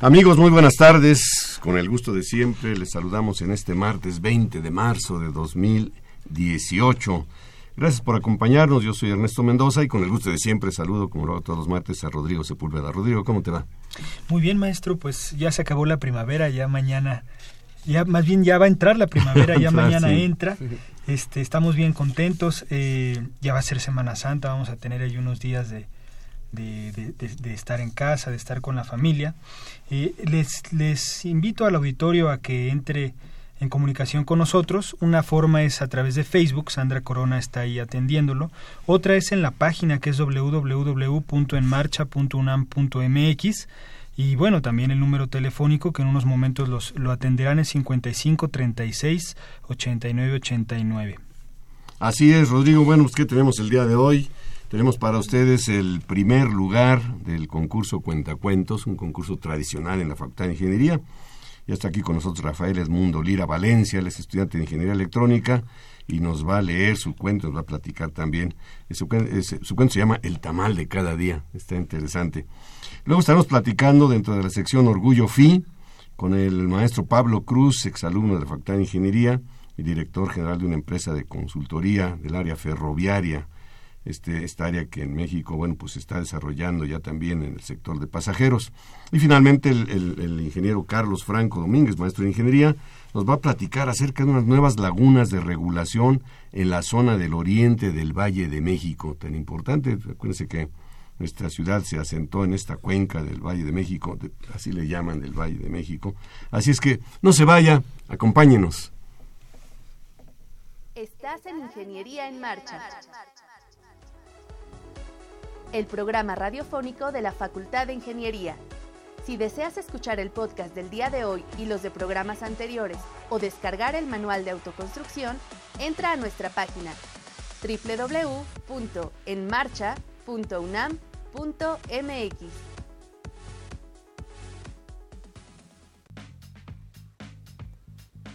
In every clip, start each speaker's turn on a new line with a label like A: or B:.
A: Amigos, muy buenas tardes. Con el gusto de siempre, les saludamos en este martes 20 de marzo de 2018. Gracias por acompañarnos. Yo soy Ernesto Mendoza y con el gusto de siempre saludo, como lo hago todos los martes, a Rodrigo Sepúlveda. Rodrigo, ¿cómo te va?
B: Muy bien, maestro. Pues ya se acabó la primavera, ya mañana, ya más bien ya va a entrar la primavera, ya mañana entra. Este, estamos bien contentos. Eh, ya va a ser Semana Santa, vamos a tener ahí unos días de, de, estar en casa, de estar con la familia. Eh, les, invito al auditorio a que entre en comunicación con nosotros. Una forma es a través de Facebook, Sandra Corona está ahí atendiéndolo. Otra es en la página que es www.enmarcha.unam.mx. Y bueno, también el número telefónico que en unos momentos los, lo atenderán es 55 36 89 89.
A: Así es, Rodrigo. Bueno, pues ¿qué tenemos el día de hoy? Tenemos para ustedes el primer lugar del concurso Cuentacuentos, un concurso tradicional en la Facultad de Ingeniería. Ya está aquí con nosotros Rafael Edmundo Lira Valencia, él es estudiante de Ingeniería Electrónica y nos va a leer su cuento, nos va a platicar también. Su, su cuento se llama El tamal de cada día, está interesante. Luego estaremos platicando dentro de la sección Orgullo FI con el maestro Pablo Cruz, exalumno de la Facultad de Ingeniería y director general de una empresa de consultoría del área ferroviaria este, esta área que en México, bueno, pues se está desarrollando ya también en el sector de pasajeros. Y finalmente el, ingeniero Carlos Franco Domínguez, maestro de ingeniería, nos va a platicar acerca de unas nuevas lagunas de regulación en la zona del oriente del Valle de México, tan importante. Acuérdense que nuestra ciudad se asentó en esta cuenca del Valle de México, así le llaman del Valle de México. Así es que no se vaya, acompáñenos.
C: Estás en Ingeniería en Marcha el programa radiofónico de la Facultad de Ingeniería. Si deseas escuchar el podcast del día de hoy y los de programas anteriores o descargar el manual de autoconstrucción, entra a nuestra página www.enmarcha.unam.mx.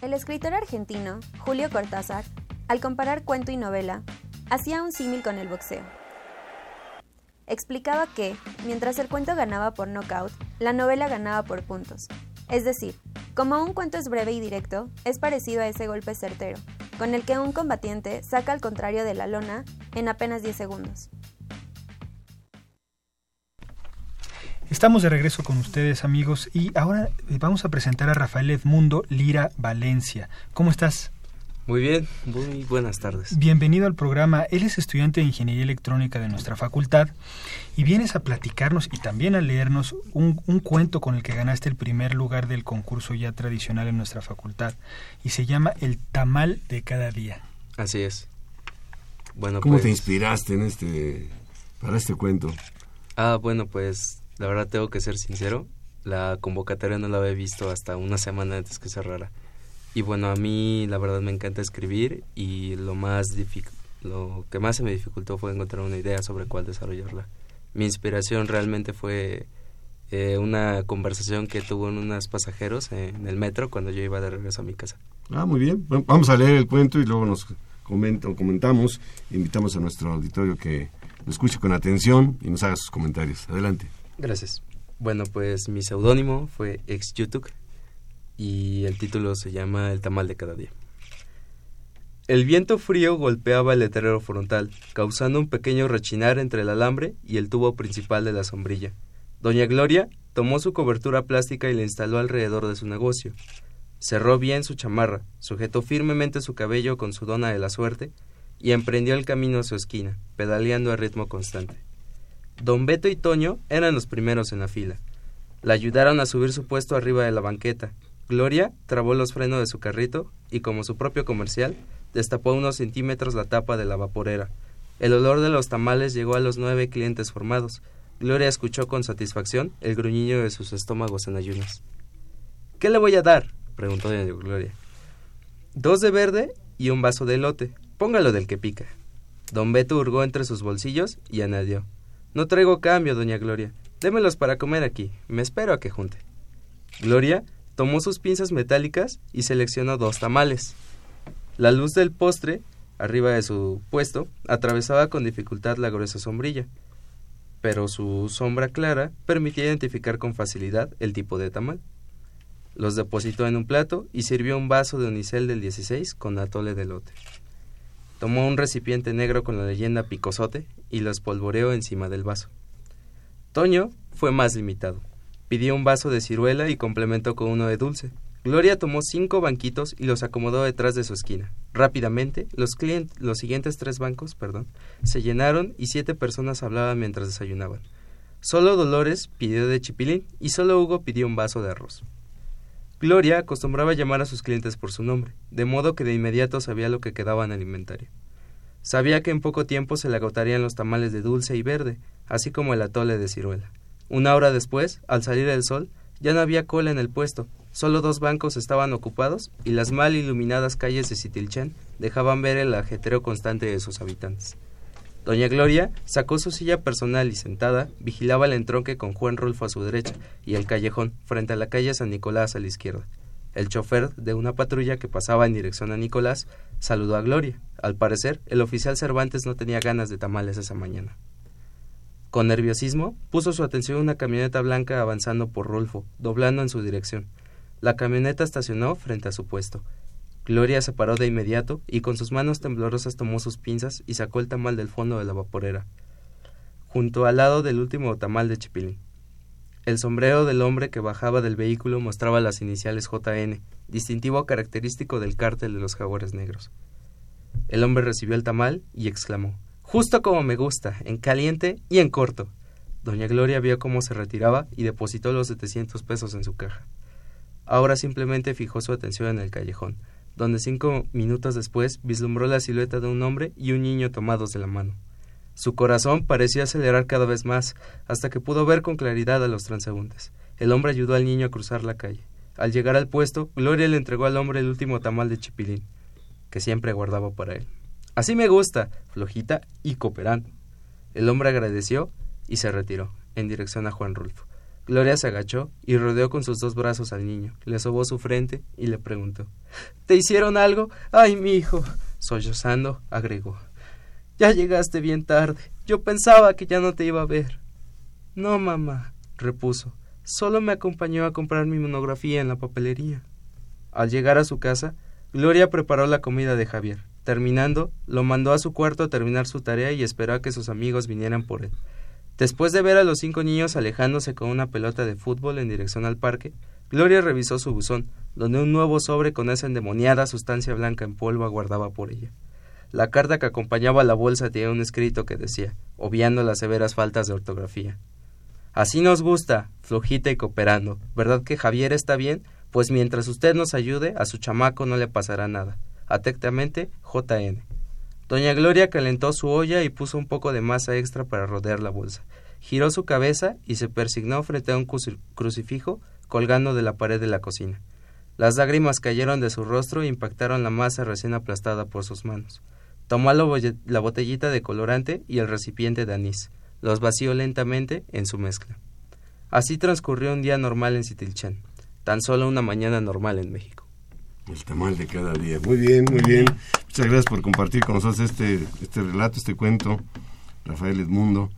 D: El escritor argentino Julio Cortázar, al comparar cuento y novela, hacía un símil con el boxeo explicaba que, mientras el cuento ganaba por knockout, la novela ganaba por puntos. Es decir, como un cuento es breve y directo, es parecido a ese golpe certero, con el que un combatiente saca al contrario de la lona en apenas 10 segundos.
B: Estamos de regreso con ustedes amigos y ahora vamos a presentar a Rafael Edmundo Lira Valencia. ¿Cómo estás?
E: Muy bien, muy buenas tardes.
B: Bienvenido al programa. Él es estudiante de Ingeniería Electrónica de nuestra facultad y vienes a platicarnos y también a leernos un, cuento con el que ganaste el primer lugar del concurso ya tradicional en nuestra facultad y se llama El tamal de cada día.
E: Así es.
A: Bueno, ¿Cómo te pues inspiraste en este para este cuento?
E: Ah, bueno, pues la verdad tengo que ser sincero, la convocatoria no la había visto hasta una semana antes que cerrara. Y bueno, a mí la verdad me encanta escribir y lo más lo que más se me dificultó fue encontrar una idea sobre cuál desarrollarla. Mi inspiración realmente fue eh, una conversación que tuvo en unos pasajeros en el metro cuando yo iba de regreso a mi casa.
A: Ah, muy bien. Vamos a leer el cuento y luego nos comenta, comentamos. Invitamos a nuestro auditorio que lo escuche con atención y nos haga sus comentarios. Adelante.
E: Gracias. Bueno, pues mi seudónimo fue ex y el título se llama El tamal de cada día. El viento frío golpeaba el letrero frontal, causando un pequeño rechinar entre el alambre y el tubo principal de la sombrilla. Doña Gloria tomó su cobertura plástica y la instaló alrededor de su negocio. Cerró bien su chamarra, sujetó firmemente su cabello con su dona de la suerte y emprendió el camino a su esquina, pedaleando a ritmo constante. Don Beto y Toño eran los primeros en la fila. La ayudaron a subir su puesto arriba de la banqueta. Gloria trabó los frenos de su carrito y, como su propio comercial, destapó unos centímetros la tapa de la vaporera. El olor de los tamales llegó a los nueve clientes formados. Gloria escuchó con satisfacción el gruñido de sus estómagos en ayunas. ¿Qué le voy a dar? preguntó doña Gloria. Dos de verde y un vaso de elote. Póngalo del que pica. Don Beto hurgó entre sus bolsillos y añadió. No traigo cambio, doña Gloria. Démelos para comer aquí. Me espero a que junte. Gloria tomó sus pinzas metálicas y seleccionó dos tamales. La luz del postre, arriba de su puesto, atravesaba con dificultad la gruesa sombrilla, pero su sombra clara permitía identificar con facilidad el tipo de tamal. Los depositó en un plato y sirvió un vaso de unicel del 16 con atole de lote. Tomó un recipiente negro con la leyenda picosote y lo espolvoreó encima del vaso. Toño fue más limitado. Pidió un vaso de ciruela y complementó con uno de dulce. Gloria tomó cinco banquitos y los acomodó detrás de su esquina. Rápidamente, los, los siguientes tres bancos perdón, se llenaron y siete personas hablaban mientras desayunaban. Solo Dolores pidió de chipilín y solo Hugo pidió un vaso de arroz. Gloria acostumbraba llamar a sus clientes por su nombre, de modo que de inmediato sabía lo que quedaba en el inventario. Sabía que en poco tiempo se le agotarían los tamales de dulce y verde, así como el atole de ciruela. Una hora después, al salir el sol, ya no había cola en el puesto, solo dos bancos estaban ocupados y las mal iluminadas calles de Sitilchen dejaban ver el ajetreo constante de sus habitantes. Doña Gloria sacó su silla personal y sentada vigilaba el entronque con Juan Rulfo a su derecha y el callejón frente a la calle San Nicolás a la izquierda. El chofer de una patrulla que pasaba en dirección a Nicolás saludó a Gloria. Al parecer, el oficial Cervantes no tenía ganas de tamales esa mañana. Con nerviosismo, puso su atención en una camioneta blanca avanzando por Rulfo, doblando en su dirección. La camioneta estacionó frente a su puesto. Gloria se paró de inmediato y con sus manos temblorosas tomó sus pinzas y sacó el tamal del fondo de la vaporera, junto al lado del último tamal de chipilín. El sombrero del hombre que bajaba del vehículo mostraba las iniciales JN, distintivo característico del cártel de los jaguares negros. El hombre recibió el tamal y exclamó Justo como me gusta, en caliente y en corto. Doña Gloria vio cómo se retiraba y depositó los setecientos pesos en su caja. Ahora simplemente fijó su atención en el callejón, donde cinco minutos después vislumbró la silueta de un hombre y un niño tomados de la mano. Su corazón parecía acelerar cada vez más, hasta que pudo ver con claridad a los transeúntes. El hombre ayudó al niño a cruzar la calle. Al llegar al puesto, Gloria le entregó al hombre el último tamal de chipilín, que siempre guardaba para él. Así me gusta, flojita y cooperando. El hombre agradeció y se retiró, en dirección a Juan Rulfo. Gloria se agachó y rodeó con sus dos brazos al niño, le sobó su frente y le preguntó ¿Te hicieron algo? Ay, mi hijo. Sollozando, agregó Ya llegaste bien tarde. Yo pensaba que ya no te iba a ver. No, mamá, repuso. Solo me acompañó a comprar mi monografía en la papelería. Al llegar a su casa, Gloria preparó la comida de Javier. Terminando, lo mandó a su cuarto a terminar su tarea y esperó a que sus amigos vinieran por él. Después de ver a los cinco niños alejándose con una pelota de fútbol en dirección al parque, Gloria revisó su buzón, donde un nuevo sobre con esa endemoniada sustancia blanca en polvo aguardaba por ella. La carta que acompañaba la bolsa tenía un escrito que decía, obviando las severas faltas de ortografía. Así nos gusta, flojita y cooperando. ¿Verdad que Javier está bien? Pues mientras usted nos ayude, a su chamaco no le pasará nada. Atentamente, JN. Doña Gloria calentó su olla y puso un poco de masa extra para rodear la bolsa. Giró su cabeza y se persignó frente a un crucifijo colgando de la pared de la cocina. Las lágrimas cayeron de su rostro e impactaron la masa recién aplastada por sus manos. Tomó la botellita de colorante y el recipiente de anís. Los vació lentamente en su mezcla. Así transcurrió un día normal en Citilchán, tan solo una mañana normal en México.
A: El tamal de cada día. Muy bien, muy bien. Muchas gracias por compartir con nosotros este, este relato, este cuento, Rafael Edmundo.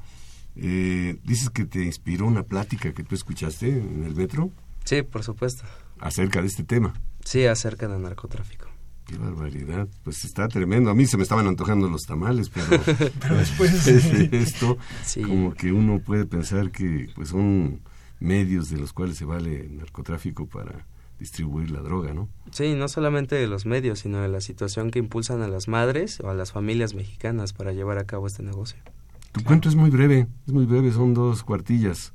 A: Eh, dices que te inspiró una plática que tú escuchaste en el metro.
E: Sí, por supuesto.
A: Acerca de este tema.
E: Sí, acerca del narcotráfico.
A: Qué barbaridad. Pues está tremendo. A mí se me estaban antojando los tamales, pero,
B: pero después
A: esto, como que uno puede pensar que pues son medios de los cuales se vale el narcotráfico para distribuir la droga, ¿no?
E: Sí, no solamente de los medios, sino de la situación que impulsan a las madres o a las familias mexicanas para llevar a cabo este negocio.
A: Tu cuento es muy breve, es muy breve, son dos cuartillas,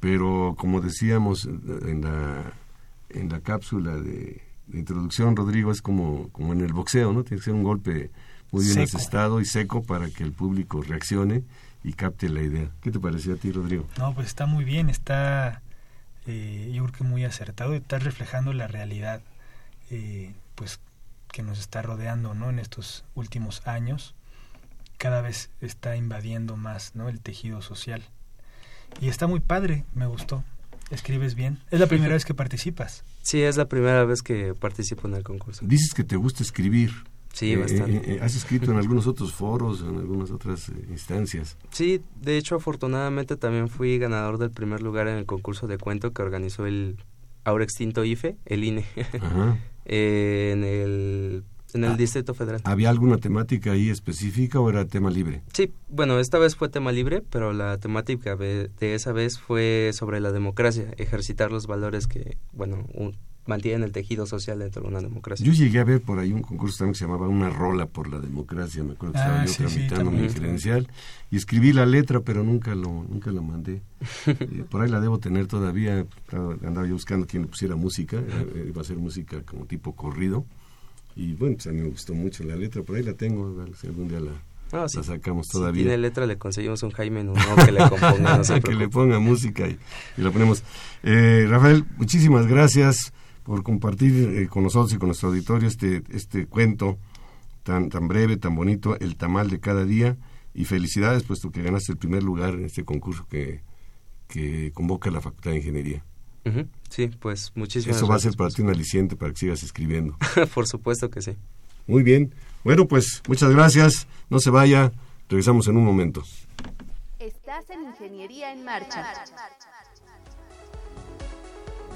A: pero como decíamos en la, en la cápsula de, introducción, Rodrigo, es como, como en el boxeo, ¿no? Tiene que ser un golpe muy bien asestado y seco para que el público reaccione y capte la idea. ¿Qué te pareció a ti, Rodrigo?
B: No, pues está muy bien, está eh, yo creo que muy acertado, está reflejando la realidad eh, pues que nos está rodeando ¿no? en estos últimos años. Cada vez está invadiendo más ¿no? el tejido social. Y está muy padre, me gustó. Escribes bien. ¿Es la primera vez que participas?
E: Sí, es la primera vez que participo en el concurso.
A: Dices que te gusta escribir.
E: Sí, eh, bastante. Eh,
A: eh, has escrito en algunos otros foros, en algunas otras instancias.
E: Sí, de hecho, afortunadamente también fui ganador del primer lugar en el concurso de cuento que organizó el ahora extinto IFE, el INE, en el en el ah, Distrito Federal.
A: ¿Había alguna temática ahí específica o era tema libre?
E: Sí, bueno, esta vez fue tema libre, pero la temática de esa vez fue sobre la democracia, ejercitar los valores que, bueno, un, mantienen el tejido social dentro de una democracia.
A: Yo llegué a ver por ahí un concurso también que se llamaba Una rola por la democracia, me acuerdo que estaba ah, yo tramitando mi credencial y escribí la letra, pero nunca lo nunca lo mandé. Eh, por ahí la debo tener todavía, andaba yo buscando quien le pusiera música, eh, iba a ser música como tipo corrido y bueno, pues a mí me gustó mucho la letra, por ahí la tengo, si algún día la, ah, la sacamos todavía.
E: Si tiene letra, le conseguimos un Jaime no que le componga.
A: que le ponga música y, y la ponemos. Eh, Rafael, muchísimas gracias por compartir eh, con nosotros y con nuestro auditorio este, este cuento tan, tan breve, tan bonito, El tamal de cada día. Y felicidades, puesto que ganaste el primer lugar en este concurso que, que convoca la Facultad de Ingeniería.
E: Sí, pues muchísimas
A: Eso va a ser para ti un aliciente para que sigas escribiendo.
E: Por supuesto que sí.
A: Muy bien. Bueno, pues muchas gracias. No se vaya. Regresamos en un momento.
C: Estás en Ingeniería en Marcha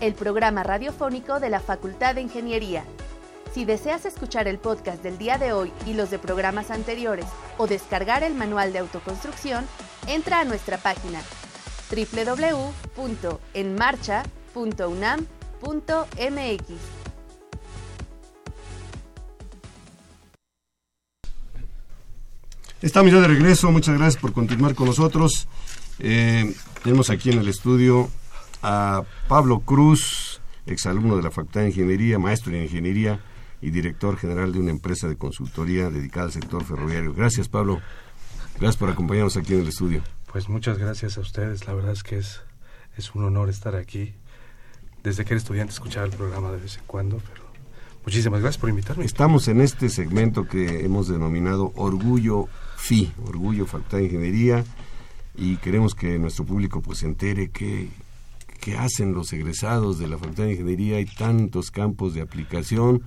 C: el programa radiofónico de la Facultad de Ingeniería. Si deseas escuchar el podcast del día de hoy y los de programas anteriores o descargar el manual de autoconstrucción, entra a nuestra página www.enmarcha.unam.mx.
A: Estamos ya de regreso, muchas gracias por continuar con nosotros. Eh, tenemos aquí en el estudio a Pablo Cruz, exalumno de la Facultad de Ingeniería, maestro en Ingeniería y director general de una empresa de consultoría dedicada al sector ferroviario. Gracias, Pablo. Gracias por acompañarnos aquí en el estudio.
F: Pues muchas gracias a ustedes. La verdad es que es, es un honor estar aquí. Desde que era estudiante escuchaba el programa de vez en cuando, pero muchísimas gracias por invitarme.
A: Estamos en este segmento que hemos denominado Orgullo FI, Orgullo Facultad de Ingeniería, y queremos que nuestro público pues se entere que que hacen los egresados de la Facultad de Ingeniería, hay tantos campos de aplicación.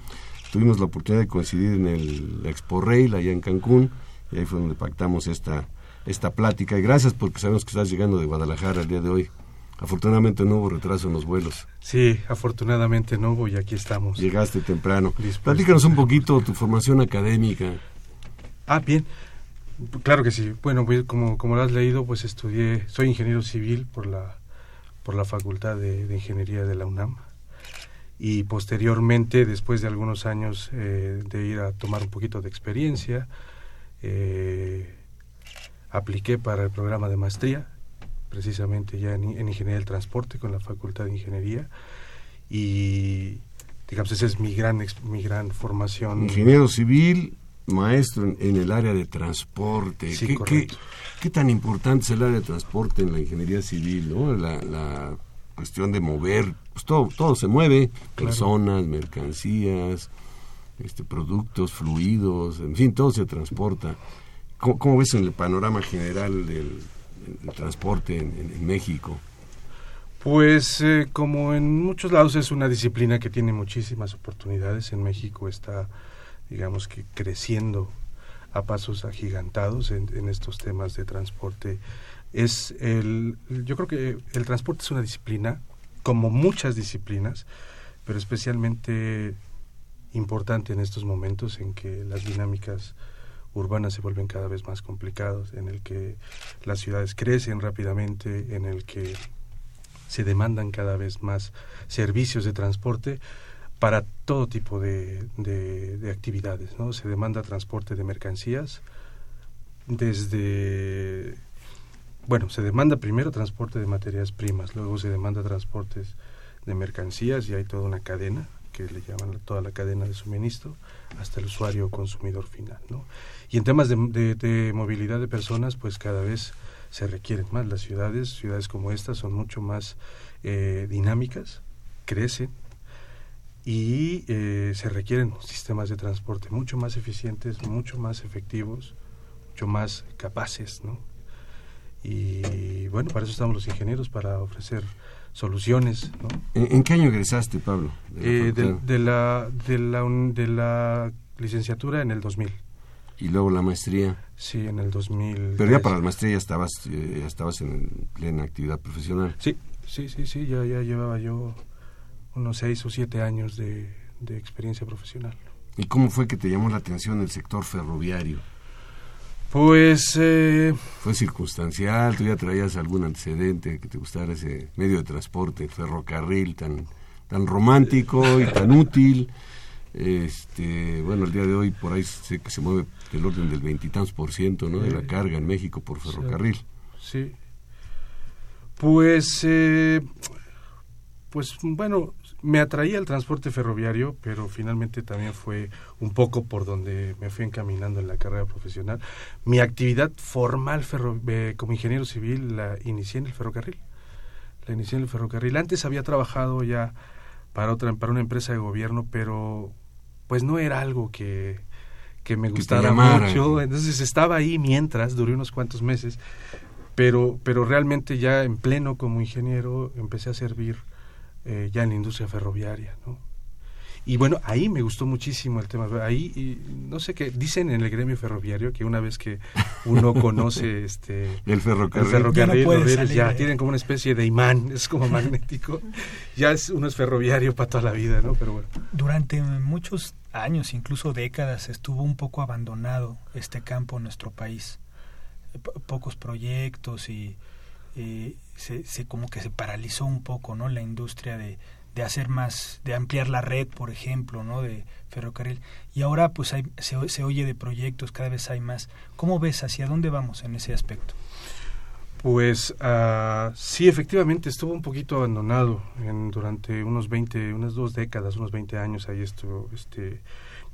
A: Tuvimos la oportunidad de coincidir en el Expo Rail allá en Cancún y ahí fue donde pactamos esta, esta plática. Y gracias porque sabemos que estás llegando de Guadalajara el día de hoy. Afortunadamente no hubo retraso en los vuelos.
F: Sí, afortunadamente no hubo y aquí estamos.
A: Llegaste temprano. Platícanos un poquito tu formación académica.
F: Ah, bien. Claro que sí. Bueno, pues, como, como lo has leído, pues estudié, soy ingeniero civil por la por la Facultad de, Ingeniería de la UNAM y posteriormente, después de algunos años eh, de ir a tomar un poquito de experiencia, eh, apliqué para el programa de maestría, precisamente ya en, Ingeniería del Transporte con la Facultad de Ingeniería y digamos esa es mi gran mi gran formación.
A: Ingeniero civil, maestro en, el área de transporte.
F: Sí, ¿Qué,
A: ¿Qué tan importante es el área de transporte en la ingeniería civil? ¿no? La, cuestión de mover, pues todo, todo se mueve, personas, mercancías, este, productos, fluidos, en fin, todo se transporta. ¿Cómo, ves en el panorama general del, transporte en, México?
F: Pues eh, como en muchos lados es una disciplina que tiene muchísimas oportunidades, en México está, digamos que creciendo a pasos agigantados en, estos temas de transporte. Es el, yo creo que el transporte es una disciplina, como muchas disciplinas, pero especialmente importante en estos momentos en que las dinámicas urbanas se vuelven cada vez más complicadas, en el que las ciudades crecen rápidamente, en el que se demandan cada vez más servicios de transporte para todo tipo de, de, actividades. ¿no? Se demanda transporte de mercancías desde... Bueno, se demanda primero transporte de materias primas, luego se demanda transportes de mercancías y hay toda una cadena que le llaman toda la cadena de suministro hasta el usuario consumidor final. ¿no? Y en temas de, de, movilidad de personas, pues cada vez se requieren más. Las ciudades, ciudades como estas, son mucho más eh, dinámicas, crecen y eh, se requieren sistemas de transporte mucho más eficientes, mucho más efectivos, mucho más capaces, ¿no? Y bueno, para eso estamos los ingenieros, para ofrecer soluciones. ¿no?
A: ¿En, qué año egresaste, Pablo?
F: De, la, eh, de, la, de, la, licenciatura en el 2000.
A: ¿Y luego la maestría?
F: Sí, en el 2000.
A: Pero ya para la maestría ya estabas, ya estabas en plena actividad profesional.
F: Sí, Sí, sí, sí, ya, ya llevaba yo unos seis o siete años de, experiencia profesional.
A: ¿Y cómo fue que te llamó la atención el sector ferroviario?
F: Pues... Eh,
A: ¿Fue circunstancial? ¿Tú ya traías algún antecedente que te gustara ese medio de transporte, ferrocarril tan, tan romántico y tan útil? Este, bueno, el día de hoy por ahí sé que se mueve del orden del veintitantos por ciento ¿no? de la carga en México por ferrocarril.
F: Sí, pues, eh, pues bueno, me atraía el transporte ferroviario, pero finalmente también fue un poco por donde me fui encaminando en la carrera profesional. Mi actividad formal eh, como ingeniero civil la inicié en el ferrocarril. La inicié en el ferrocarril. Antes había trabajado ya para otra para una empresa de gobierno, pero pues no era algo que, que me gustara mucho. Entonces estaba ahí mientras, duré unos cuantos meses pero, pero realmente ya en pleno como ingeniero empecé a servir eh, ya en la industria ferroviaria, ¿no? Y bueno, ahí me gustó muchísimo el tema. Ahí, no sé qué, dicen en el gremio ferroviario que una vez que uno conoce este
A: el ferrocarril,
F: el ya, tienen como una especie de imán, es como magnético. ya es, uno es ferroviario para toda la vida, ¿no? Pero bueno.
B: Durante muchos años, incluso décadas, estuvo un poco abandonado este campo en nuestro país pocos proyectos y se, se, como que se paralizó un poco no la industria de, de hacer más de ampliar la red por ejemplo no de ferrocarril. Y ahora pues hay, se, se oye de proyectos cada vez hay más. Cómo ves hacia dónde vamos en ese aspecto
F: pues uh, sí, efectivamente estuvo un poquito abandonado en, durante unos 20, unas dos décadas, unos 20 años ahí estuvo, este,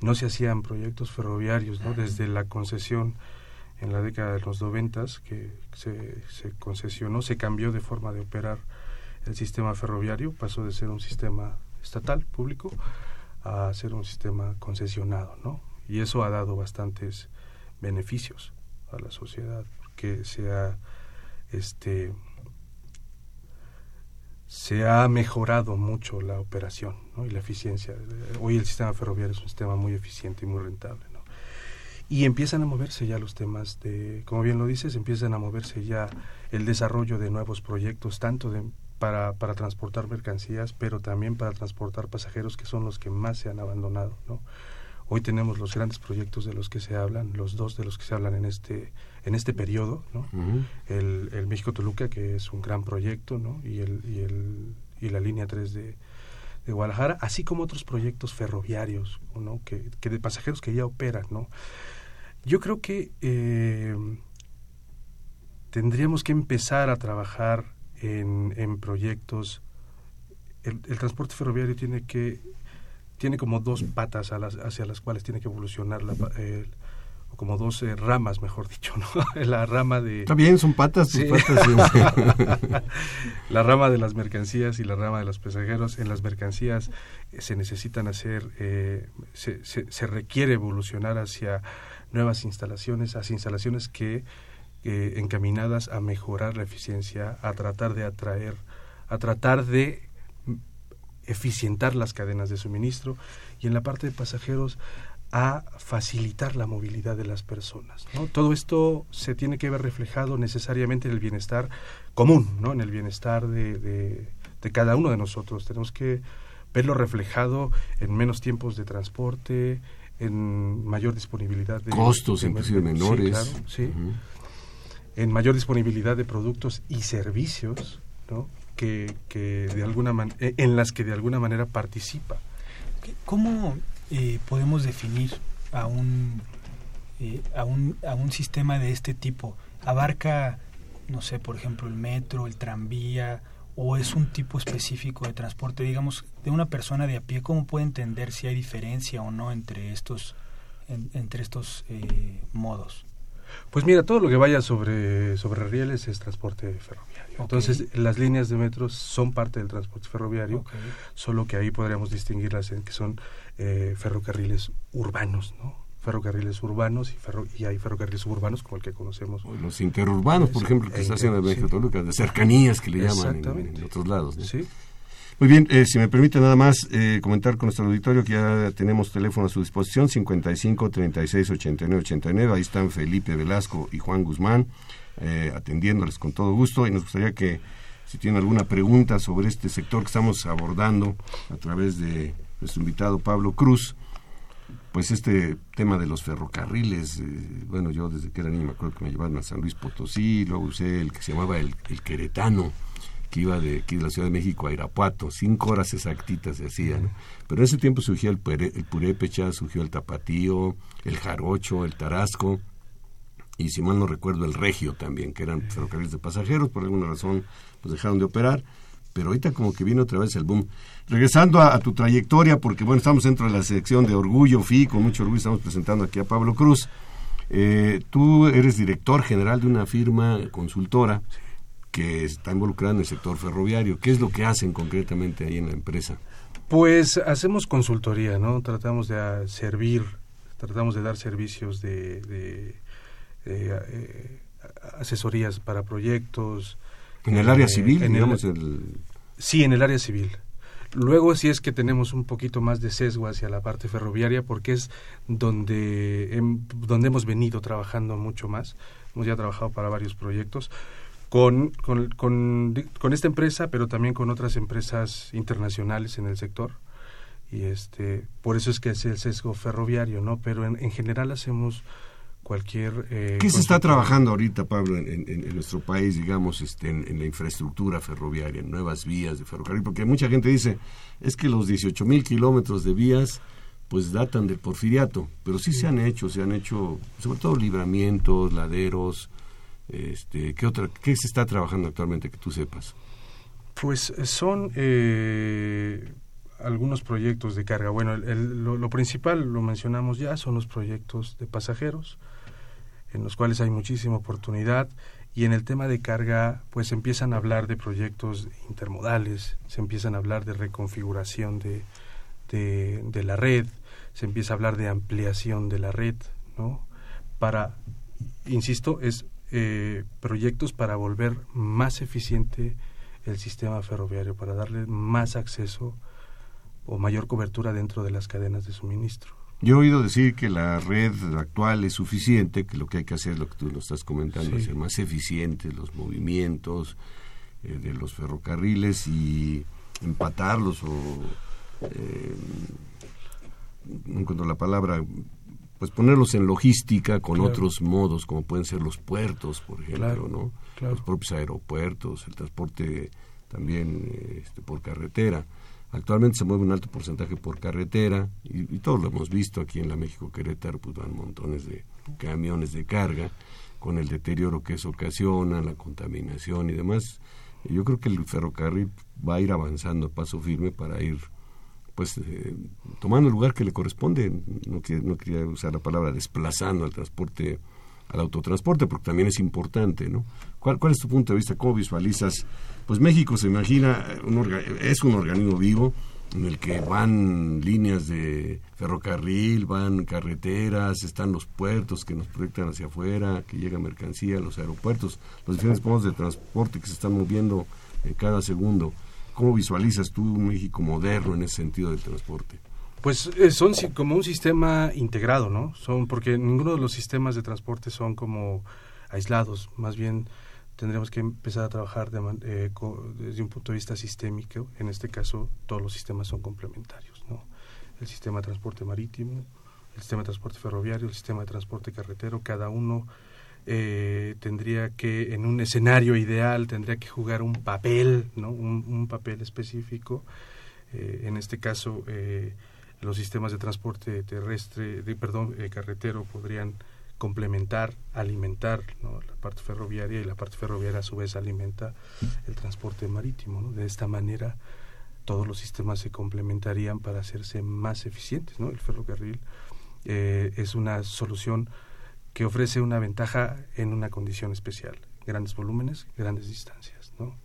F: no se hacían proyectos ferroviarios, ¿no? Desde la concesión en la década de los noventas que se, concesionó, se cambió de forma de operar el sistema ferroviario, pasó de ser un sistema estatal, público, a ser un sistema concesionado, ¿no? Y eso ha dado bastantes beneficios a la sociedad, porque se ha, este, se ha mejorado mucho la operación y la eficiencia. Hoy el sistema ferroviario es un sistema muy eficiente y muy rentable y empiezan a moverse ya los temas de, como bien lo dices, empiezan a moverse ya el desarrollo de nuevos proyectos, tanto de, para, para transportar mercancías, pero también para transportar pasajeros, que son los que más se han abandonado. ¿no? Hoy tenemos los grandes proyectos de los que se hablan, los dos de los que se hablan en este, en este periodo, ¿no? el, el México-Toluca, que es un gran proyecto, ¿no? y, el, y, el, y la línea 3 de, de Guadalajara, así como otros proyectos ferroviarios, ¿no? que, de pasajeros que ya operan, ¿no? Yo creo que eh, tendríamos que empezar a trabajar en, en proyectos. El, transporte ferroviario tiene que tiene como dos patas a las, hacia las cuales tiene que evolucionar la, o como dos eh, ramas, mejor dicho, ¿no? la rama de...
A: Está bien, son patas,
F: la rama de las mercancías y la rama de los pasajeros. En las mercancías eh, se necesitan hacer, se, se, se, requiere evolucionar hacia nuevas instalaciones, hacia instalaciones que encaminadas a mejorar la eficiencia, a tratar de atraer, a tratar de eficientar las cadenas de suministro y en la parte de pasajeros a facilitar la movilidad de las personas. ¿no? Todo esto se tiene que ver reflejado necesariamente en el bienestar común, ¿no? en el bienestar de, de, de cada uno de nosotros. Tenemos que verlo reflejado en menos tiempos de transporte, en mayor disponibilidad de
A: costos inclusive menores,
F: sí, en mayor disponibilidad de productos y servicios, ¿no? Que, que de alguna eh, en las que de alguna manera participa.
B: ¿Cómo eh, podemos definir a un, eh, a un a un sistema de este tipo? ¿Abarca, no sé, por ejemplo, el metro, el tranvía, o es un tipo específico de transporte, digamos, de una persona de a pie, ¿cómo puede entender si hay diferencia o no entre estos, entre estos eh, modos?
F: Pues mira, todo lo que vaya sobre, sobre rieles es transporte ferroviario. Entonces, las líneas de metros son parte del transporte ferroviario, solo que ahí podríamos distinguirlas en que son eh, ferrocarriles urbanos, ¿no? ferrocarriles urbanos y, ferro, y hay ferrocarriles suburbanos como el que conocemos.
A: los interurbanos, por ejemplo, que está haciendo México Toluca, de cercanías que le llaman en, otros lados.
F: Sí.
A: Muy bien, eh, si me permite nada más eh, comentar con nuestro auditorio que ya tenemos teléfono a su disposición, 55 36 89 89, ahí están Felipe Velasco y Juan Guzmán eh, atendiéndoles con todo gusto. Y nos gustaría que si tienen alguna pregunta sobre este sector que estamos abordando a través de nuestro invitado Pablo Cruz, pues este tema de los ferrocarriles, eh, bueno, yo desde que era niño me acuerdo que me llevaron a San Luis Potosí, luego usé el que se llamaba el, Queretano, que iba de aquí de la Ciudad de México a Irapuato, cinco horas exactitas se hacían. Pero en ese tiempo surgió el, el purépecha, surgió el tapatío, el jarocho, el tarasco, y si mal no recuerdo el regio también, que eran ferrocarriles de pasajeros, por alguna razón pues dejaron de operar pero ahorita como que viene otra vez el boom. Regresando a, tu trayectoria, porque bueno, estamos dentro de la sección de Orgullo, FI, con mucho orgullo estamos presentando aquí a Pablo Cruz. Eh, tú eres director general de una firma consultora que está involucrada en el sector ferroviario. ¿Qué es lo que hacen concretamente ahí en la empresa?
F: Pues hacemos consultoría, ¿no? Tratamos de servir, tratamos de dar servicios de, eh, asesorías para proyectos,
A: en el área civil, digamos. El...
F: Sí, en el área civil. Luego sí es que tenemos un poquito más de sesgo hacia la parte ferroviaria porque es donde, donde hemos venido trabajando mucho más. Hemos ya trabajado para varios proyectos con, con, con, esta empresa, pero también con otras empresas internacionales en el sector. Y este, por eso es que es el sesgo ferroviario, ¿no? Pero en general hacemos cualquier...
A: Eh, ¿Qué se está trabajando ahorita, Pablo, en, nuestro país, digamos, este, en, la infraestructura ferroviaria, en nuevas vías de ferrocarril? Porque mucha gente dice, es que los 18 mil kilómetros de vías pues datan del porfiriato, pero sí, se han hecho, se han hecho, sobre todo libramientos, laderos, este, ¿qué, otra, ¿qué se está trabajando actualmente que tú sepas?
F: Pues eh, son eh, algunos proyectos de carga. Bueno, lo, lo, principal, lo mencionamos ya, son los proyectos de pasajeros, en los cuales hay muchísima oportunidad y en el tema de carga pues empiezan a hablar de proyectos intermodales, se empiezan a hablar de reconfiguración de, de, la red, se empieza a hablar de ampliación de la red, ¿no? Para, insisto, es eh, proyectos para volver más eficiente el sistema ferroviario, para darle más acceso o mayor cobertura dentro de las cadenas de suministro.
A: Yo he oído decir que la red actual es suficiente, que lo que hay que hacer, lo que tú lo estás comentando, es ser más eficiente los movimientos eh, de los ferrocarriles y empatarlos o, eh, no encuentro la palabra, pues ponerlos en logística con otros modos, como pueden ser los puertos, por ejemplo, ¿no? Los propios aeropuertos, el transporte también este, por carretera. Actualmente se mueve un alto porcentaje por carretera y, todos lo hemos visto aquí en la México Querétaro, pues van montones de camiones de carga con el deterioro que eso ocasiona, la contaminación y demás. Yo creo que el ferrocarril va a ir avanzando a paso firme para ir pues eh, tomando el lugar que le corresponde, no, no quería usar la palabra desplazando al transporte al autotransporte, porque también es importante, ¿no? ¿Cuál, ¿Cuál es tu punto de vista? ¿Cómo visualizas? Pues México se imagina, un es un organismo vivo en el que van líneas de ferrocarril, van carreteras, están los puertos que nos proyectan hacia afuera, que llega mercancía, los aeropuertos, los diferentes modos de transporte que se están moviendo en cada segundo. ¿Cómo visualizas tú un México moderno en ese sentido del transporte?
F: Pues eh, son como un sistema integrado, ¿no? Son porque ninguno de los sistemas de transporte son como aislados, más bien tendremos que empezar a trabajar eh, desde un punto de vista sistémico. En este caso, todos los sistemas son complementarios. ¿no? El sistema de transporte marítimo, el sistema de transporte ferroviario, el sistema de transporte carretero, cada uno eh, tendría que, en un escenario ideal, tendría que jugar un papel, ¿no? un, papel específico. Eh, en este caso, los sistemas de transporte terrestre, de, perdón, carretero podrían complementar, alimentar la parte ferroviaria y la parte ferroviaria a su vez alimenta el transporte marítimo. De esta manera todos los sistemas se complementarían para hacerse más eficientes. ¿no? El ferrocarril eh, es una solución que ofrece una ventaja en una condición especial, grandes volúmenes, grandes distancias. ¿no?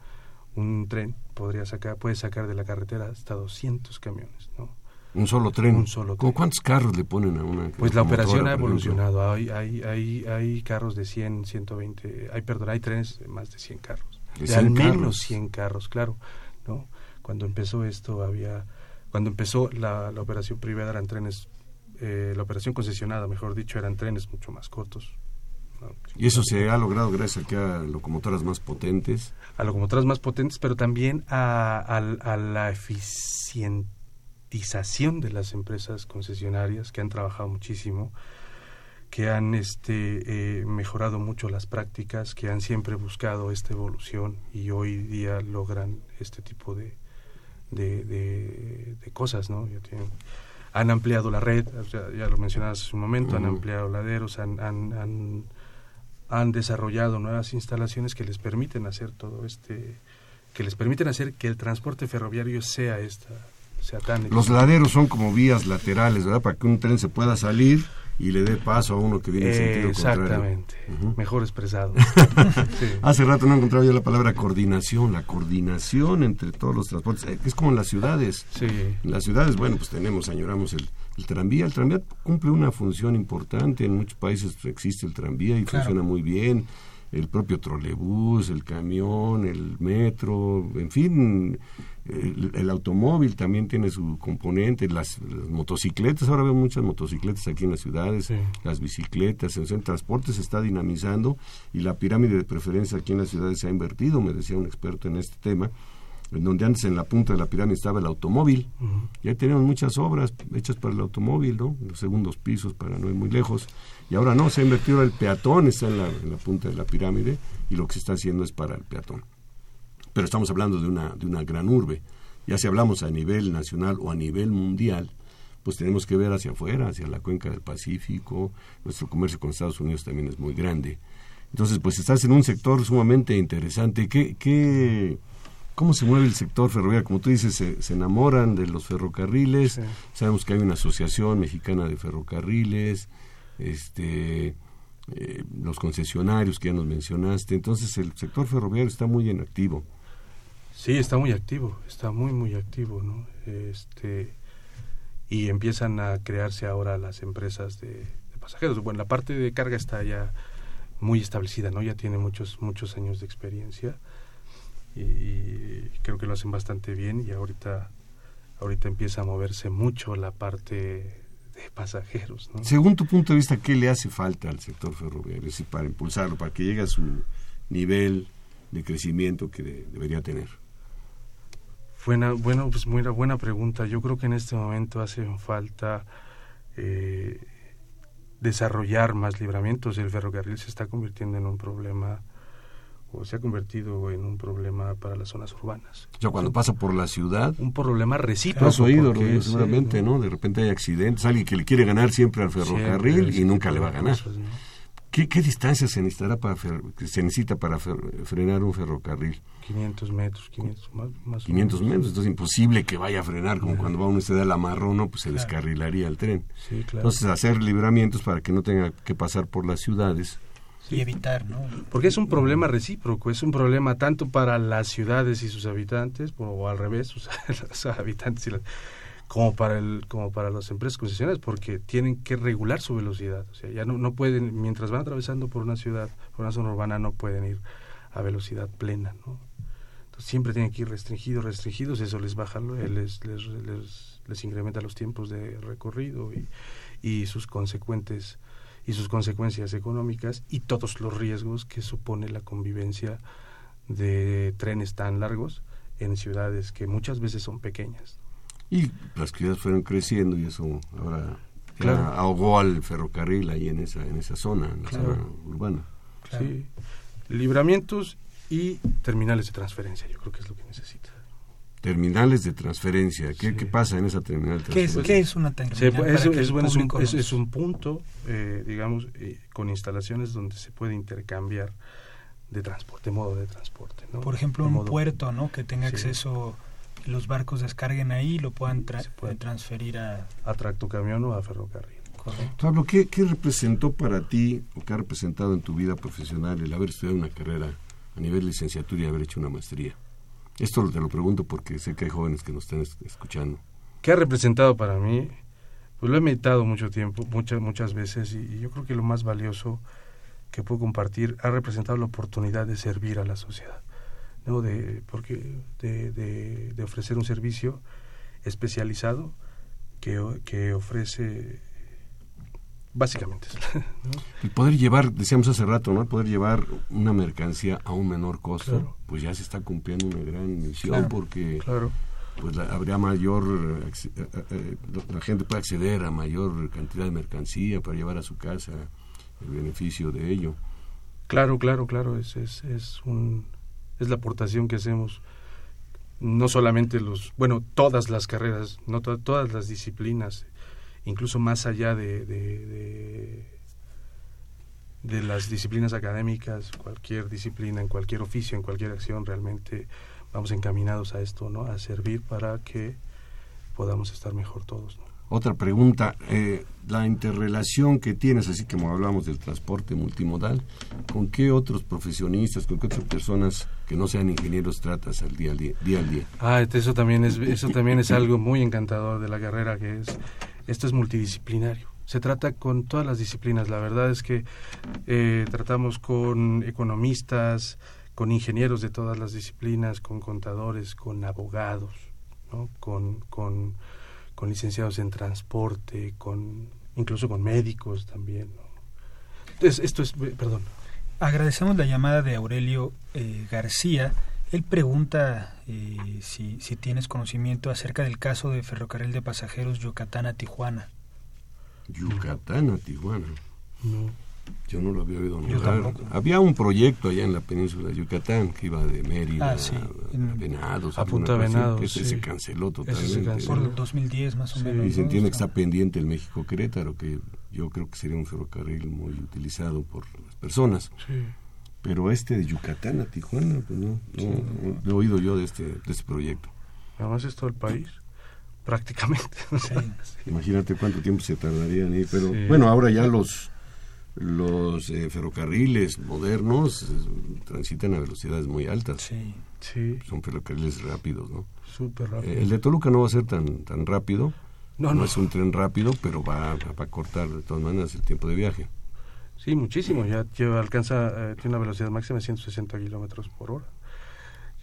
F: Un tren podría sacar, puede sacar de la carretera hasta 200 camiones. ¿no?
A: Un solo tren.
F: Un solo tren.
A: ¿Cuántos carros le ponen a una?
F: Pues la operación ha evolucionado. Hay, hay, hay, hay carros de 100, 120. Hay, perdón, hay trenes de más de 100 carros. De, al menos 100 carros, claro. ¿no? Cuando empezó esto había. Cuando empezó la, la operación privada eran trenes. Eh, la operación concesionada, mejor dicho, eran trenes mucho más cortos.
A: Y eso se ha logrado gracias a que a locomotoras más potentes.
F: A locomotoras más potentes, pero también a, a la eficiente de las empresas concesionarias que han trabajado muchísimo, que han este, eh, mejorado mucho las prácticas, que han siempre buscado esta evolución y hoy día logran este tipo de, de, cosas, ¿no? Han ampliado la red, ya, lo mencionabas hace un momento, han ampliado laderos, han, han, han, han desarrollado nuevas instalaciones que les permiten hacer todo este, que les permiten hacer que el transporte ferroviario sea esta
A: los laderos son como vías laterales, ¿verdad? Para que un tren se pueda salir y le dé paso a uno que viene en sentido
F: contrario. Exactamente, mejor expresado.
A: Hace rato no encontraba yo la palabra coordinación, la coordinación entre todos los transportes. Eh, es como en las ciudades.
F: Sí.
A: En las ciudades, bueno, pues tenemos, añoramos el, tranvía. El tranvía cumple una función importante. En muchos países existe el tranvía y funciona muy bien. El propio trolebús, el camión, el metro, en fin, el, automóvil también tiene su componente, las, motocicletas, ahora veo muchas motocicletas aquí en las ciudades, las bicicletas, el, transporte se está dinamizando y la pirámide de preferencia aquí en las ciudades se ha invertido, me decía un experto en este tema, en donde antes en la punta de la pirámide estaba el automóvil, ya tenemos muchas obras hechas para el automóvil, ¿no? los segundos pisos para no ir muy lejos, y ahora no, se ha invertido el peatón, está en la, en la punta de la pirámide, y lo que se está haciendo es para el peatón pero estamos hablando de una, de una gran urbe. Ya si hablamos a nivel nacional o a nivel mundial, pues tenemos que ver hacia afuera, hacia la cuenca del Pacífico, nuestro comercio con Estados Unidos también es muy grande. Entonces, pues estás en un sector sumamente interesante. ¿Qué, qué, ¿Cómo se mueve el sector ferroviario? Como tú dices, se, enamoran de los ferrocarriles, sabemos que hay una asociación mexicana de ferrocarriles, este, eh, los concesionarios que ya nos mencionaste, entonces el sector ferroviario está muy en activo.
F: Sí, está muy activo, está muy, muy activo, ¿no? Este, y empiezan a crearse ahora las empresas de, pasajeros. Bueno, la parte de carga está ya muy establecida, ¿no? Ya tiene muchos, muchos años de experiencia y, creo que lo hacen bastante bien y ahorita, ahorita empieza a moverse mucho la parte de pasajeros, ¿no?
A: Según tu punto de vista, ¿qué le hace falta al sector ferroviario para impulsarlo, para que llegue a su nivel de crecimiento que debería tener?
F: Buena, bueno, pues muy buena pregunta. Yo creo que en este momento hace falta eh, desarrollar más libramientos. El ferrocarril se está convirtiendo en un problema o se ha convertido en un problema para las zonas urbanas.
A: O cuando pasa por la ciudad.
F: Un problema recíproco.
A: Has oído, seguramente, ¿no? De repente hay accidentes, alguien que le quiere ganar siempre al ferrocarril y nunca le va a ganar. ¿Qué, distancia se necesitará para se necesita para frenar un ferrocarril?
F: 500 metros, 500 más, más
A: 500 metros, entonces es imposible que vaya a frenar como cuando va uno usted al amarrón, pues se descarrilaría el tren. Entonces hacer libramientos para que no tenga que pasar por las ciudades.
B: Y evitar, ¿no?
F: Porque es un problema recíproco, es un problema tanto para las ciudades y sus habitantes, o, al revés, los habitantes y las como para el como para las empresas concesionarias porque tienen que regular su velocidad. O sea ya no, no pueden mientras van atravesando por una ciudad por una zona urbana no pueden ir a velocidad plena no entonces siempre tienen que ir restringidos restringidos eso les baja les, les, les, les incrementa los tiempos de recorrido y, y sus consecuentes y sus consecuencias económicas y todos los riesgos que supone la convivencia de trenes tan largos en ciudades que muchas veces son pequeñas.
A: Y las ciudades fueron creciendo y eso ahora
F: Claro.
A: ahogó al ferrocarril ahí en esa, en esa zona, en la
F: Claro.
A: zona urbana.
B: Claro.
F: Sí. Libramientos y terminales de transferencia, yo creo que es lo que necesita.
A: Terminales de transferencia. ¿Qué,
F: Sí.
A: qué pasa en esa terminal de
B: ¿Qué es,
A: transferencia?
B: qué es una terminal?
F: Se es,
B: que
F: es
B: el
F: bueno, es un,
B: público
F: es-
B: nos-
F: es un punto, eh, digamos, eh, con instalaciones donde se puede intercambiar de transporte, modo de transporte. ¿no?
B: Por ejemplo,
F: De
B: un
F: modo-
B: puerto, ¿no? Que tenga
F: Sí.
B: acceso, los barcos descarguen ahí y lo puedan tra-
F: Se puede.
B: transferir a...
F: A tractocamión o a ferrocarril.
B: Correcto.
A: Pablo, ¿qué, ¿qué representó para ti o qué ha representado en tu vida profesional el haber estudiado una carrera a nivel licenciatura y haber hecho una maestría? Esto te lo pregunto porque sé que hay jóvenes que nos están es- escuchando.
F: ¿Qué ha representado para mí? Pues lo he meditado mucho tiempo, muchas, muchas veces, y, y yo creo que lo más valioso que puedo compartir ha representado la oportunidad de servir a la sociedad, ¿no? De, porque de, de- de ofrecer un servicio especializado que, que ofrece básicamente.
A: El poder llevar, decíamos hace rato, ¿no? El poder llevar una mercancía a un menor costo,
F: Claro.
A: pues ya se está cumpliendo una gran misión
B: Claro.
A: porque
F: Claro.
A: pues la- habría mayor, eh, eh, eh, la gente puede acceder a mayor cantidad de mercancía para llevar a su casa el beneficio de ello.
F: Claro, claro, claro, es, es, es, un, es la aportación que hacemos, no solamente los, bueno, todas las carreras, no to- todas las disciplinas, incluso más allá de, de, de, de las disciplinas académicas, cualquier disciplina, en cualquier oficio, en cualquier acción, realmente vamos encaminados a esto, ¿no? A servir para que podamos estar mejor todos, ¿no?
A: Otra pregunta, eh, la interrelación que tienes, así como hablamos del transporte multimodal, ¿con qué otros profesionistas, con qué otras personas que no sean ingenieros tratas al día al día? día, al día?
F: Ah, eso también es eso también es algo muy encantador de la carrera que es esto es multidisciplinario. Se trata con todas las disciplinas. La verdad es que eh, tratamos con economistas, con ingenieros de todas las disciplinas, con contadores, con abogados, ¿no? con, con, con licenciados en transporte, con incluso con médicos también. Entonces, esto es, perdón,
B: Agradecemos la llamada de Aurelio eh, García. Él pregunta eh, si, si tienes conocimiento acerca del caso de ferrocarril de pasajeros Yucatán a Tijuana.
A: Yucatán a Tijuana.
F: no.
A: Yo no lo había oído nombrar. Había un proyecto allá en la península de Yucatán que iba de Mérida
B: Ah, sí.
A: a,
B: En-
A: Venados.
F: a Punta Venados,
A: que ese
F: sí.
A: se canceló
F: se
A: totalmente.
F: canceló.
B: Por
F: Sí.
B: el 2010 más o
F: Sí.
B: menos.
A: Y se
B: ¿no?
A: entiende que
B: Está-
A: está pendiente el México Querétaro, que yo creo que sería un ferrocarril muy utilizado por las personas.
F: Sí.
A: Pero este de Yucatán a Tijuana, pues no, no, no he oído yo de este, de este proyecto.
F: Además es todo el país, prácticamente.
B: Sí.
A: Imagínate cuánto tiempo se tardaría en ir. Pero
F: Sí.
A: bueno, ahora ya los los eh, ferrocarriles modernos eh, transitan a velocidades muy altas.
B: Sí.
F: Sí,
A: Son ferrocarriles rápidos, ¿no?
F: súper rápido.
A: Eh, el de Toluca no va a ser tan tan rápido.
F: no,
A: No,
F: no,
A: es un tren rápido, pero va, va a cortar de todas maneras el tiempo de viaje.
F: Sí, muchísimo. Ya lleva, alcanza, eh, tiene una velocidad máxima de 160 kilómetros por hora.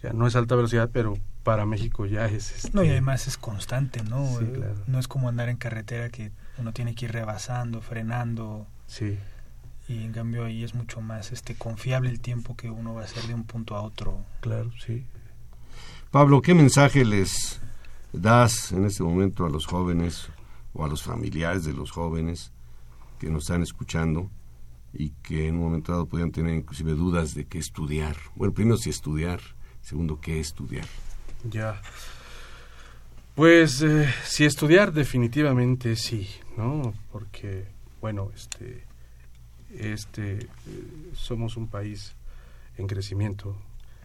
F: Ya no es alta velocidad, pero para México ya es. Este,
B: No, y además es constante, ¿no?
F: Sí,
B: Eh,
F: claro.
B: No es como andar en carretera que uno tiene que ir rebasando, frenando,
F: Sí,
B: y en cambio ahí es mucho más este confiable el tiempo que uno va a hacer de un punto a otro.
F: claro, sí.
A: Pablo, ¿qué mensaje les das en este momento a los jóvenes o a los familiares de los jóvenes que nos están escuchando y que en un momento dado podrían tener inclusive dudas de qué estudiar? Bueno, primero si estudiar, segundo qué estudiar.
F: Ya. Pues eh, si estudiar definitivamente sí, ¿no? Porque bueno, este este eh, somos un país en crecimiento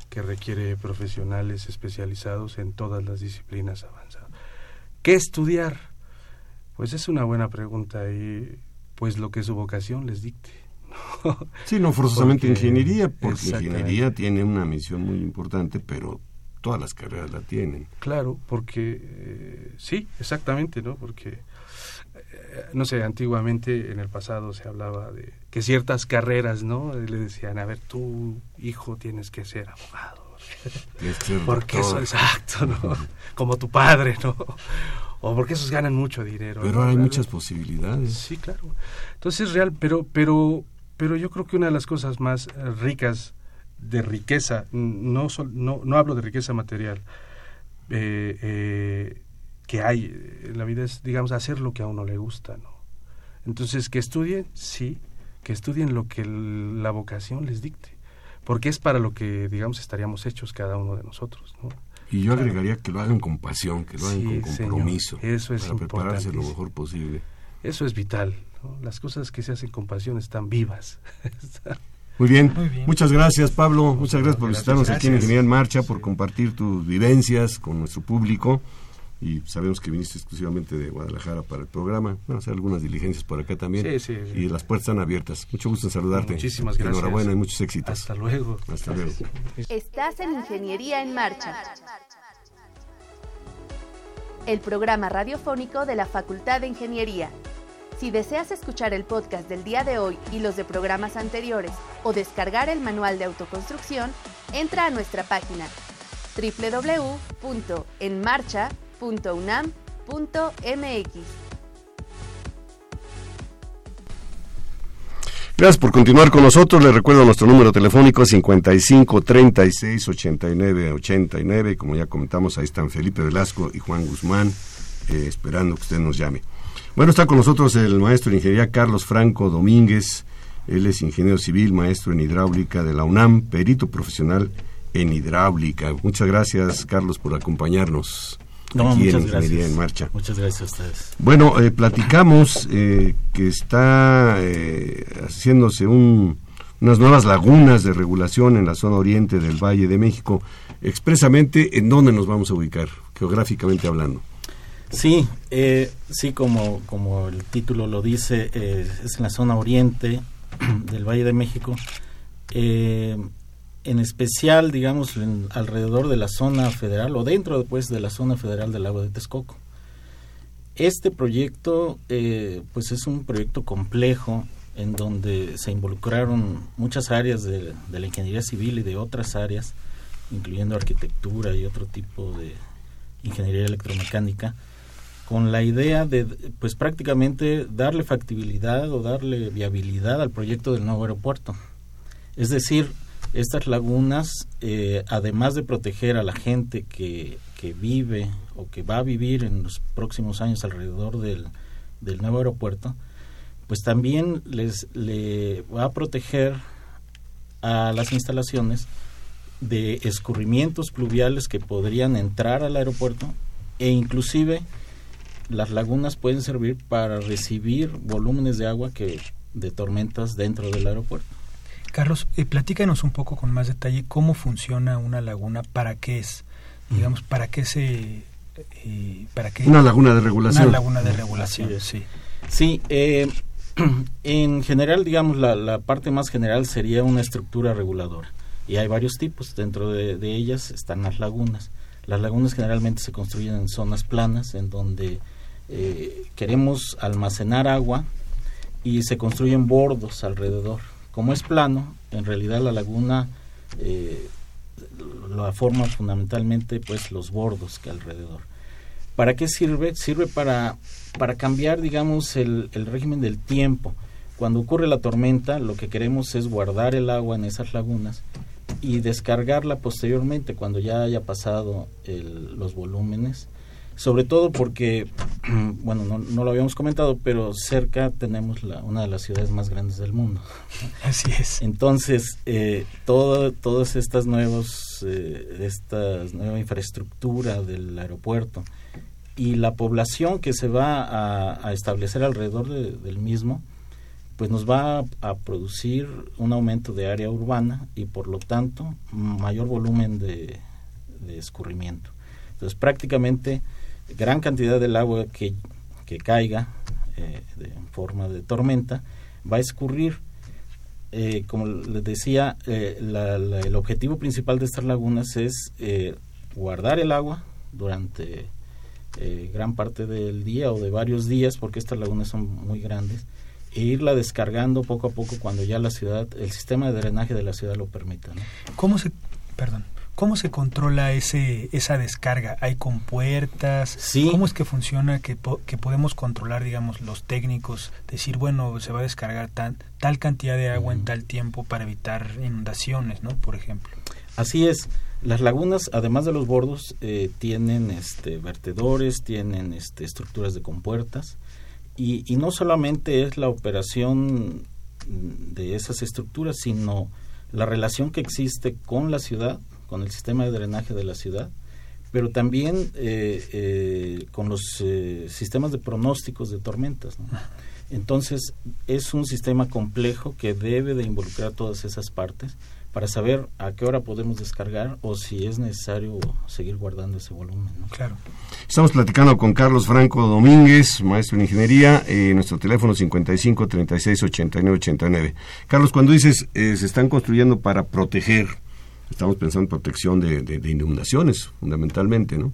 F: que requiere profesionales especializados en todas las disciplinas avanzadas. ¿Qué estudiar? Pues es una buena pregunta y pues lo que su vocación les dicte. ¿No?
A: Sí, no forzosamente
F: Porque-
A: ingeniería, porque ingeniería tiene una misión muy importante, pero todas las carreras la tienen.
F: Claro, porque eh, sí, exactamente, ¿no? Porque, eh, no sé, antiguamente en el pasado se hablaba de que ciertas carreras, ¿no? Le decían, a ver, tú, hijo, tienes que ser abogado. Porque eso, exacto, ¿no? Como tu padre, ¿no? o porque esos ganan mucho dinero.
A: Pero hay muchas posibilidades.
F: Sí, claro. Entonces es real, pero, pero, pero yo creo que una de las cosas más ricas de riqueza, no, no, no hablo de riqueza material, eh, eh, que hay en la vida es, digamos, hacer lo que a uno le gusta, ¿no? Entonces, que estudien, sí, que estudien lo que la vocación les dicte, porque es para lo que, digamos, estaríamos hechos cada uno de nosotros, ¿no?
A: Y yo agregaría que lo hagan con pasión, que lo hagan con compromiso,
F: eso es
A: para prepararse lo mejor posible.
F: Eso es vital. Las cosas que se hacen con pasión están vivas.
A: Muy bien. Muchas gracias, Pablo. Muchas gracias por visitarnos aquí en Ingeniería en Marcha, por compartir tus vivencias con nuestro público. Y sabemos que viniste exclusivamente de Guadalajara para el programa. Van a hacer algunas diligencias por acá también. Y las puertas están abiertas. Mucho gusto en saludarte.
F: Muchísimas gracias.
A: Enhorabuena y muchos éxitos.
F: Hasta luego.
A: Hasta luego.
C: Estás en Ingeniería en Marcha. El programa radiofónico de la Facultad de Ingeniería si deseas escuchar el podcast del día de hoy y los de programas anteriores o descargar el manual de autoconstrucción, entra a nuestra página www.enmarcha.unam.mx.
A: Gracias por continuar con nosotros. Les recuerdo nuestro número telefónico 55 36 89 89. Como ya comentamos, ahí están Felipe Velasco y Juan Guzmán eh, esperando que usted nos llame. Bueno, está con nosotros el maestro de ingeniería Carlos Franco Domínguez. Él es ingeniero civil, maestro en hidráulica de la UNAM, perito profesional en hidráulica. Muchas gracias, Carlos, por acompañarnos. aquí en Ingeniería en Marcha.
G: Muchas gracias a ustedes.
A: Bueno, eh, platicamos eh, que está eh, haciéndose un, unas nuevas lagunas de regulación en la zona oriente del Valle de México. Expresamente, ¿en dónde nos vamos a ubicar, geográficamente hablando?
G: Sí, eh, sí, como, como el título lo dice, eh, es en la zona oriente del Valle de México. Eh, en especial, digamos, alrededor de la zona federal o dentro después de la zona federal del lago de Texcoco. Este proyecto, pues es un proyecto complejo en donde se involucraron muchas áreas de, de la ingeniería civil y de otras áreas, incluyendo arquitectura y otro tipo de ingeniería electromecánica con la idea de, pues prácticamente darle factibilidad o darle viabilidad al proyecto del nuevo aeropuerto. Es decir, estas lagunas, eh, además de proteger a la gente que, que, vive o que va a vivir en los próximos años alrededor del, del nuevo aeropuerto, pues también les le va a proteger a las instalaciones de escurrimientos pluviales que podrían entrar al aeropuerto e inclusive las lagunas pueden servir para recibir volúmenes de agua que de tormentas dentro del aeropuerto.
B: Carlos, eh, platícanos un poco con más detalle cómo funciona una laguna, para qué es, digamos, para qué se,
A: eh, para qué una laguna de regulación.
B: Una laguna de regulación, sí.
G: Sí, eh, en general, digamos, la, la, parte más general sería una estructura reguladora y hay varios tipos. Dentro de, de ellas están las lagunas. Las lagunas generalmente se construyen en zonas planas, en donde eh, queremos almacenar agua y se construyen bordos alrededor. Como es plano, en realidad la laguna eh, la forma fundamentalmente pues los bordos que alrededor. ¿Para qué sirve? Sirve para, para cambiar, digamos, el, el régimen del tiempo. Cuando ocurre la tormenta, lo que queremos es guardar el agua en esas lagunas y descargarla posteriormente cuando ya haya pasado el, los volúmenes sobre todo porque, bueno, no, lo habíamos comentado, pero cerca tenemos la, una de las ciudades más grandes del mundo.
B: Así es.
G: Entonces, eh, todo, todas estas nuevos, eh, esta nueva infraestructura del aeropuerto y la población que se va a, establecer alrededor del mismo, pues nos va a, producir un aumento de área urbana y por lo tanto mayor volumen de, de escurrimiento. Entonces prácticamente gran cantidad del agua que, que caiga eh, en forma de tormenta va a escurrir. Eh, como les decía, eh, el objetivo principal de estas lagunas es guardar el agua durante gran parte del día o de varios días, porque estas lagunas son muy grandes, e irla descargando poco a poco cuando ya la ciudad, el sistema de drenaje de la ciudad lo permita.
B: ¿Cómo se, perdón, ¿Cómo se controla ese esa descarga? ¿Hay compuertas?
G: Sí.
B: ¿Cómo es que funciona que, que podemos controlar, digamos, los técnicos? Decir, bueno, se va a descargar tan, tal cantidad de agua en tal tiempo para evitar inundaciones, ¿no? Por ejemplo.
G: Así es. Las lagunas, además de los bordos, eh, tienen este, vertedores, tienen este, estructuras de compuertas y, y, no solamente es la operación de esas estructuras, sino la relación que existe con la ciudad, con el sistema de drenaje de la ciudad, pero también eh, eh, con los eh, sistemas de pronósticos de tormentas. Entonces, es un sistema complejo que debe de involucrar todas esas partes para saber a qué hora podemos descargar o si es necesario seguir guardando ese volumen.
B: Claro.
A: Estamos platicando con Carlos Franco Domínguez, maestro en ingeniería, eh, nuestro teléfono 55 36 89 89. Carlos, cuando dices se están construyendo para proteger, estamos pensando en protección de, inundaciones, fundamentalmente, ¿no?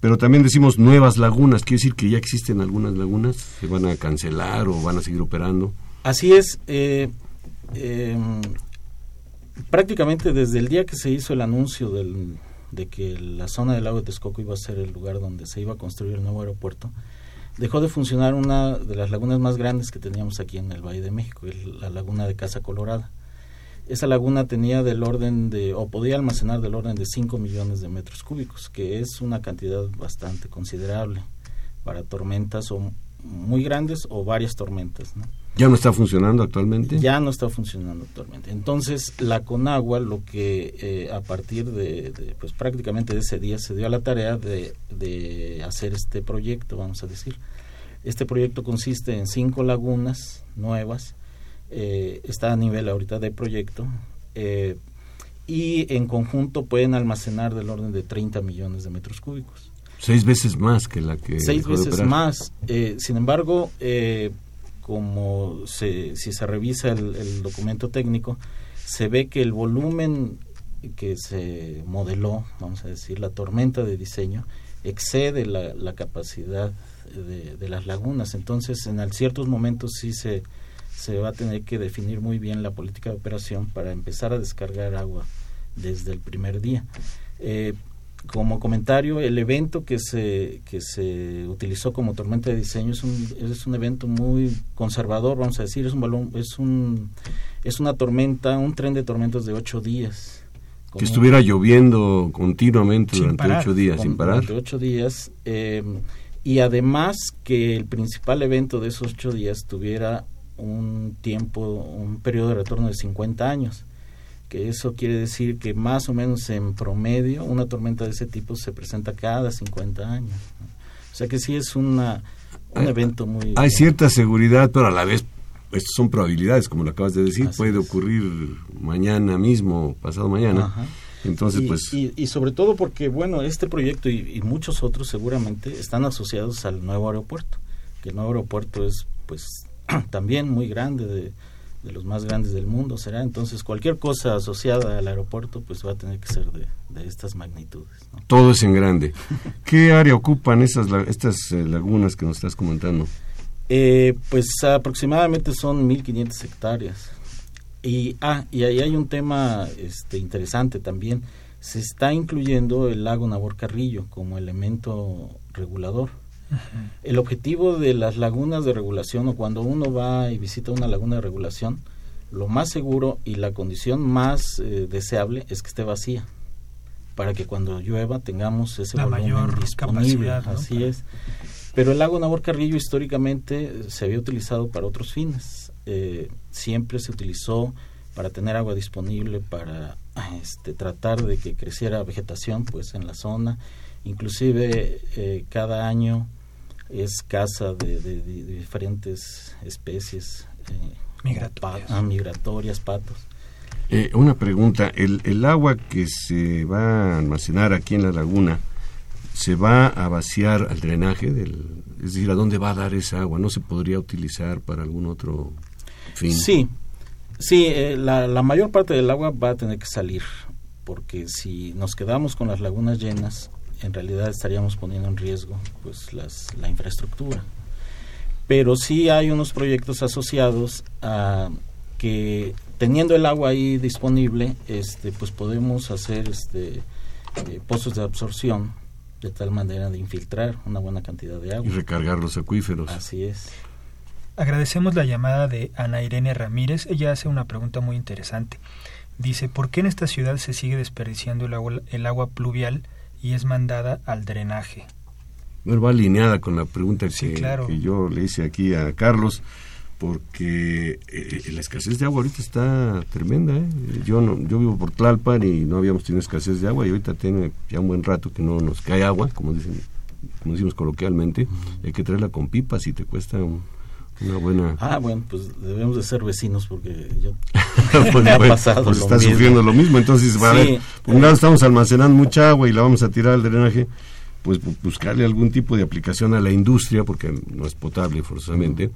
A: Pero también decimos nuevas lagunas, quiere decir que ya existen algunas lagunas, se van a cancelar o van a seguir operando.
G: Así es. Eh, prácticamente desde el día que se hizo el anuncio del, de que la zona del lago de Texcoco iba a ser el lugar donde se iba a construir el nuevo aeropuerto, dejó de funcionar una de las lagunas más grandes que teníamos aquí en el Valle de México, la laguna de Casa Colorada. Esa laguna tenía del orden de, o podía almacenar del orden de 5 millones de metros cúbicos, que es una cantidad bastante considerable para tormentas o muy grandes o varias tormentas. ¿no?
A: ¿Ya no está funcionando actualmente?
G: Ya no está funcionando actualmente. Entonces, la Conagua lo que eh, a partir de, de, pues prácticamente de ese día se dio a la tarea de, de, hacer este proyecto, vamos a decir. Este proyecto consiste en cinco lagunas nuevas, eh, está a nivel ahorita de proyecto, eh, y en conjunto pueden almacenar del orden de 30 millones de metros cúbicos.
A: Seis veces más que la que...
G: Seis veces más. Eh, sin embargo, eh, como se, si se revisa el, el, documento técnico, se ve que el volumen que se modeló, vamos a decir, la tormenta de diseño, excede la, la capacidad de, de, las lagunas. Entonces, en ciertos momentos sí se, se va a tener que definir muy bien la política de operación para empezar a descargar agua desde el primer día. Eh, como comentario, el evento que se, que se utilizó como tormenta de diseño es un, es un evento muy conservador, vamos a decir, es un balón, es un es una tormenta, un tren de tormentas de ocho días.
A: Que estuviera lloviendo continuamente durante
B: parar.
A: ocho días,
G: con-
A: sin parar.
G: Durante ocho días. eh, y además que el principal evento de esos ocho días tuviera un tiempo, un periodo de retorno de 50 años que eso quiere decir que más o menos en promedio una tormenta de ese tipo se presenta cada 50 años. O sea que sí es una, un evento muy...
A: Hay cierta seguridad, pero a la vez estas son probabilidades, como lo acabas de decir,
G: Así
A: puede
G: es.
A: ocurrir mañana mismo, pasado mañana.
G: Ajá.
A: Entonces,
G: y,
A: pues,
G: y, y sobre todo porque, bueno, este proyecto y, y muchos otros seguramente están asociados al nuevo aeropuerto, que el nuevo aeropuerto es, pues, también muy grande, de, de los más grandes del mundo será. Entonces, cualquier cosa asociada al aeropuerto, pues va a tener que ser de, de estas magnitudes. ¿no?
A: todo es en grande. ¿Qué área ocupan esas, estas eh, lagunas que nos estás comentando?
G: Eh, pues aproximadamente son 1.500 hectáreas. Y, ah, y ahí hay un tema este, interesante también. Se está incluyendo el lago Nabor Carrillo como elemento regulador. El objetivo de las lagunas de regulación o cuando uno va y visita una laguna de regulación, lo más seguro y la condición más eh, deseable es que esté vacía para que cuando llueva tengamos ese
B: La
G: volumen
B: mayor
G: disponible.
B: capacidad, ¿no?
G: Así es. Pero el lago Nabor Carrillo históricamente se había utilizado para otros fines. Eh, siempre se utilizó para tener agua disponible, para este, tratar de que creciera vegetación pues en la zona. Inclusive eh, cada año es casa de, de- de- de diferentes especies eh, como
B: Migratorias.
G: pa- ah, migratorias, patos.
A: Eh, una pregunta, el, el agua que se va a almacenar aquí en la laguna, ¿se va a vaciar al drenaje? Del, es decir, ¿a dónde va a dar esa agua? ¿No se podría utilizar para algún otro fin?
G: Sí, sí, eh, la, la mayor parte del agua va a tener que salir, porque si nos quedamos con las lagunas llenas, en realidad estaríamos poniendo en riesgo pues las, la infraestructura. Pero sí hay unos proyectos asociados a que teniendo el agua ahí disponible, este, pues podemos hacer este, eh, pozos de absorción de tal manera de infiltrar una buena cantidad de agua.
A: Y recargar los acuíferos.
G: Así es.
B: Agradecemos la llamada de Ana Irene Ramírez. Ella hace una pregunta muy interesante. Dice, ¿por qué en esta ciudad se sigue desperdiciando el agua, el agua pluvial y es mandada al drenaje?
A: Bueno, va alineada con la pregunta que, que yo le hice aquí a Carlos porque eh, la escasez de agua ahorita está tremenda. ¿eh? Yo no, yo vivo por Tlalpan y no habíamos tenido escasez de agua y ahorita tiene ya un buen rato que no nos cae agua, como dicen, como decimos coloquialmente. Hay que traerla con pipas y te cuesta una buena.
G: Ah, bueno, pues debemos de ser vecinos porque yo
A: pues, ha pasado pues está sufriendo lo mismo. Entonces, va a ver, por un lado estamos almacenando mucha agua y la vamos a tirar al drenaje pues buscarle algún tipo de aplicación a la industria, porque no es potable forzosamente,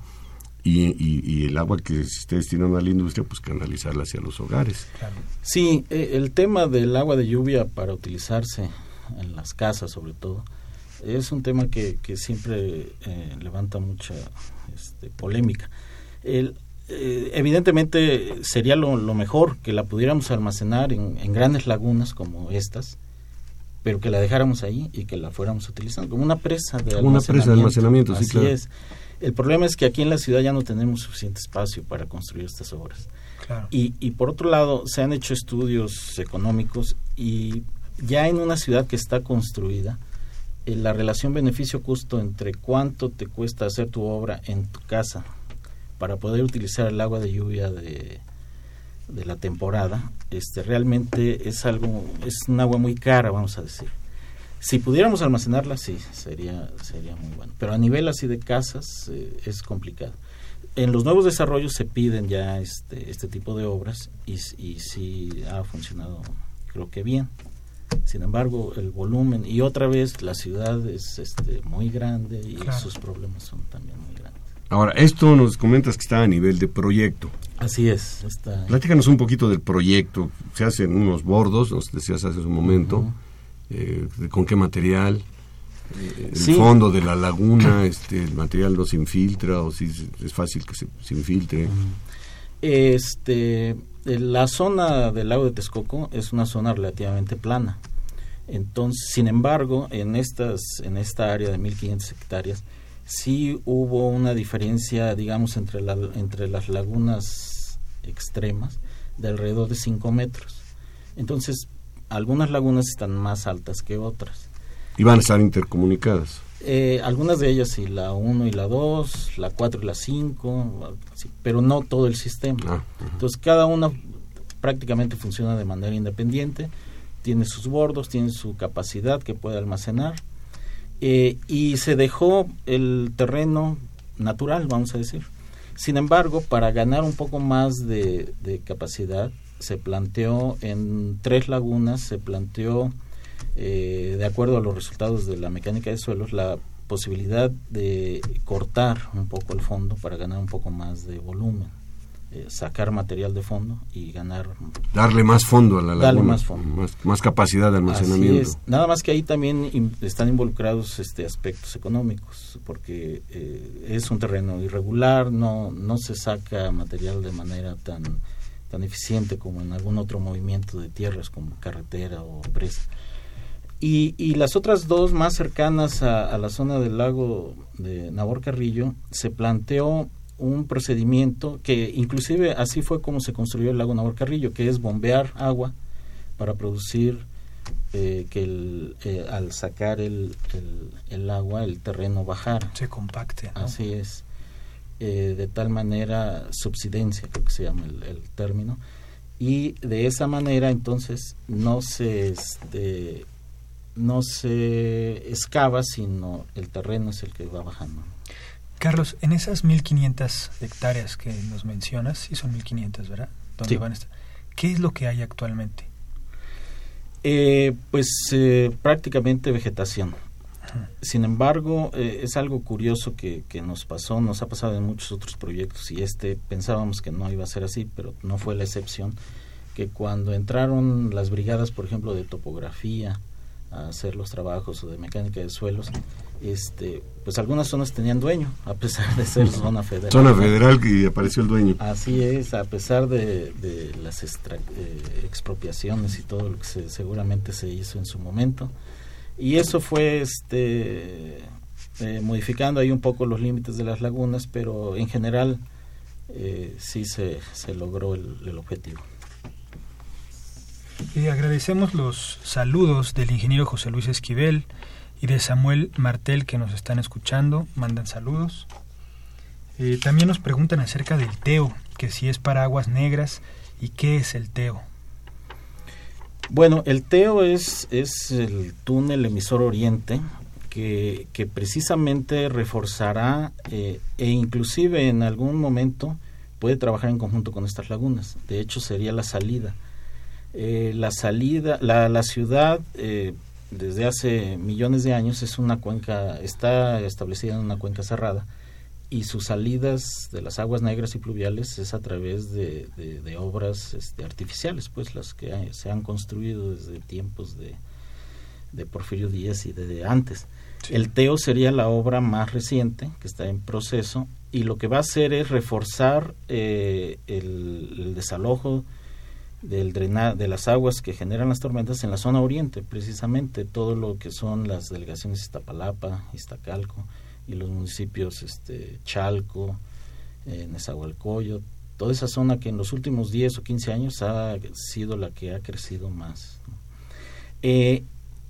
A: y, el agua que se esté destinando a la industria, pues canalizarla hacia los hogares.
G: Sí, eh, el tema del agua de lluvia para utilizarse en las casas sobre todo, es un tema que, que siempre eh, levanta mucha este, polémica. El, eh, evidentemente sería lo, mejor que la pudiéramos almacenar en, en, grandes lagunas como estas, pero que la dejáramos ahí y que la fuéramos utilizando como una presa de
A: como una presa de almacenamiento, sí, claro.
G: es. El problema es que aquí en la ciudad ya no tenemos suficiente espacio para construir estas obras. Y, y por otro lado, se han hecho estudios económicos y ya en una ciudad que está construida, la relación beneficio-costo entre cuánto te cuesta hacer tu obra en tu casa para poder utilizar el agua de lluvia de, de la temporada, este realmente es algo, es un agua muy cara, vamos a decir. Si pudiéramos almacenarla, sí, sería, sería muy bueno. Pero a nivel así de casas eh, es complicado. En los nuevos desarrollos se piden ya este, este tipo de obras y, y sí ha funcionado, creo que bien. Sin embargo, el volumen y otra vez la ciudad es este, muy grande y sus problemas son también muy grandes.
A: Ahora, esto nos comentas que está a nivel de proyecto.
G: Así es. Está...
A: Platícanos un poquito del proyecto. Se hacen unos bordos, nos decías hace un momento. Eh, con qué material, eh, el fondo de la laguna, este, el material no se infiltra o si es fácil que se, infiltre.
G: Este, la zona del lago de Texcoco es una zona relativamente plana. Entonces, sin embargo, en estas en esta área de 1500 hectáreas sí hubo una diferencia, digamos, entre la, entre las lagunas extremas de alrededor de 5 metros. Entonces, algunas lagunas están más altas que otras.
A: ¿Y van a estar intercomunicadas?
G: Eh, algunas de ellas sí, la 1 y la 2, la 4 y la 5, pero no todo el sistema. Ah, Entonces cada una prácticamente funciona de manera independiente, tiene sus bordos, tiene su capacidad que puede almacenar eh, y se dejó el terreno natural, vamos a decir. Sin embargo, para ganar un poco más de capacidad, se planteó en tres lagunas, se planteó, eh, de acuerdo a los resultados de la mecánica de suelos, la posibilidad de cortar un poco el fondo para ganar un poco más de volumen, eh, sacar material de fondo y ganar...
A: Darle más fondo a la laguna.
G: Darle más fondo.
A: Más, capacidad de almacenamiento.
G: Nada más que ahí también están involucrados este aspectos económicos, porque eh, es un terreno irregular, no, no se saca material de manera tan tan eficiente como en algún otro movimiento de tierras como carretera o presa. Y, y las otras dos más cercanas a, la zona del lago de Nabor Carrillo se planteó un procedimiento que inclusive así fue como se construyó el lago Nabor Carrillo, que es bombear agua para producir eh, que el, eh, al sacar el, el, agua el terreno bajara.
B: Se compacte.
G: Así es. Eh, de tal manera subsidencia, creo que se llama el, término, y de esa manera entonces no se este, no se excava, sino el terreno es el que va bajando.
B: Carlos, en esas 1500 hectáreas que nos mencionas, sí son 1500, ¿verdad? ¿Dónde van a estar? ¿Qué es lo que hay actualmente?
G: Eh, pues eh, prácticamente vegetación. Sin embargo, eh, es algo curioso que, que, nos pasó, nos ha pasado en muchos otros proyectos y este pensábamos que no iba a ser así, pero no fue la excepción, que cuando entraron las brigadas, por ejemplo, de topografía, a hacer los trabajos o de mecánica de suelos, este, pues algunas zonas tenían dueño, a pesar de ser zona federal.
A: Zona federal y apareció el dueño.
G: Así es, a pesar de, de las eh, expropiaciones y todo lo que se, seguramente se hizo en su momento. Y eso fue este, eh, modificando ahí un poco los límites de las lagunas, pero en general eh, sí se, se logró el, el objetivo.
B: Agradecemos los saludos del ingeniero José Luis Esquivel y de Samuel Martel que nos están escuchando, mandan saludos. Eh, también nos preguntan acerca del TEO, que si es para aguas negras y qué es el TEO.
G: Bueno, el TEO es, es el túnel emisor oriente que, que precisamente reforzará eh, e inclusive en algún momento puede trabajar en conjunto con estas lagunas. De hecho, sería la salida eh, la salida, la, la ciudad eh, desde hace millones de años es una cuenca, está establecida en una cuenca cerrada y sus salidas de las aguas negras y pluviales es a través de, de, obras este, artificiales, pues las que se han construido desde tiempos de, de Porfirio Díaz y de, antes. El TEO sería la obra más reciente que está en proceso y lo que va a hacer es reforzar eh, el, el desalojo del drenar de las aguas que generan las tormentas en la zona oriente, precisamente todo lo que son las delegaciones Iztapalapa, Iztacalco y los municipios este, Chalco, eh, toda esa zona que en los últimos 10 o 15 años ha sido la que ha crecido más. Eh,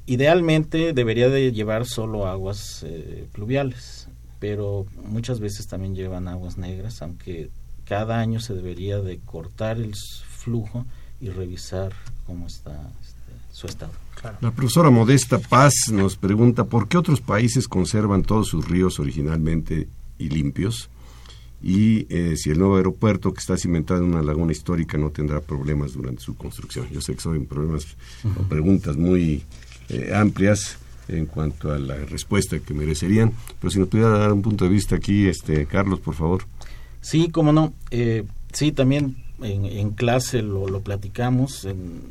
G: idealmente debería de llevar solo aguas eh, pluviales, pero muchas veces también llevan aguas negras, aunque cada año se debería de cortar el flujo y revisar cómo está este, su estado.
A: La profesora Modesta Paz nos pregunta por qué otros países conservan todos sus ríos originalmente y limpios y eh, si el nuevo aeropuerto que está cimentado en una laguna histórica no tendrá problemas durante su construcción. Yo sé que son problemas o preguntas muy eh, amplias en cuanto a la respuesta que merecerían, pero si nos pudiera dar un punto de vista aquí, este Carlos, por favor.
G: Sí, cómo no. Eh, sí, también en, clase lo, lo platicamos, en,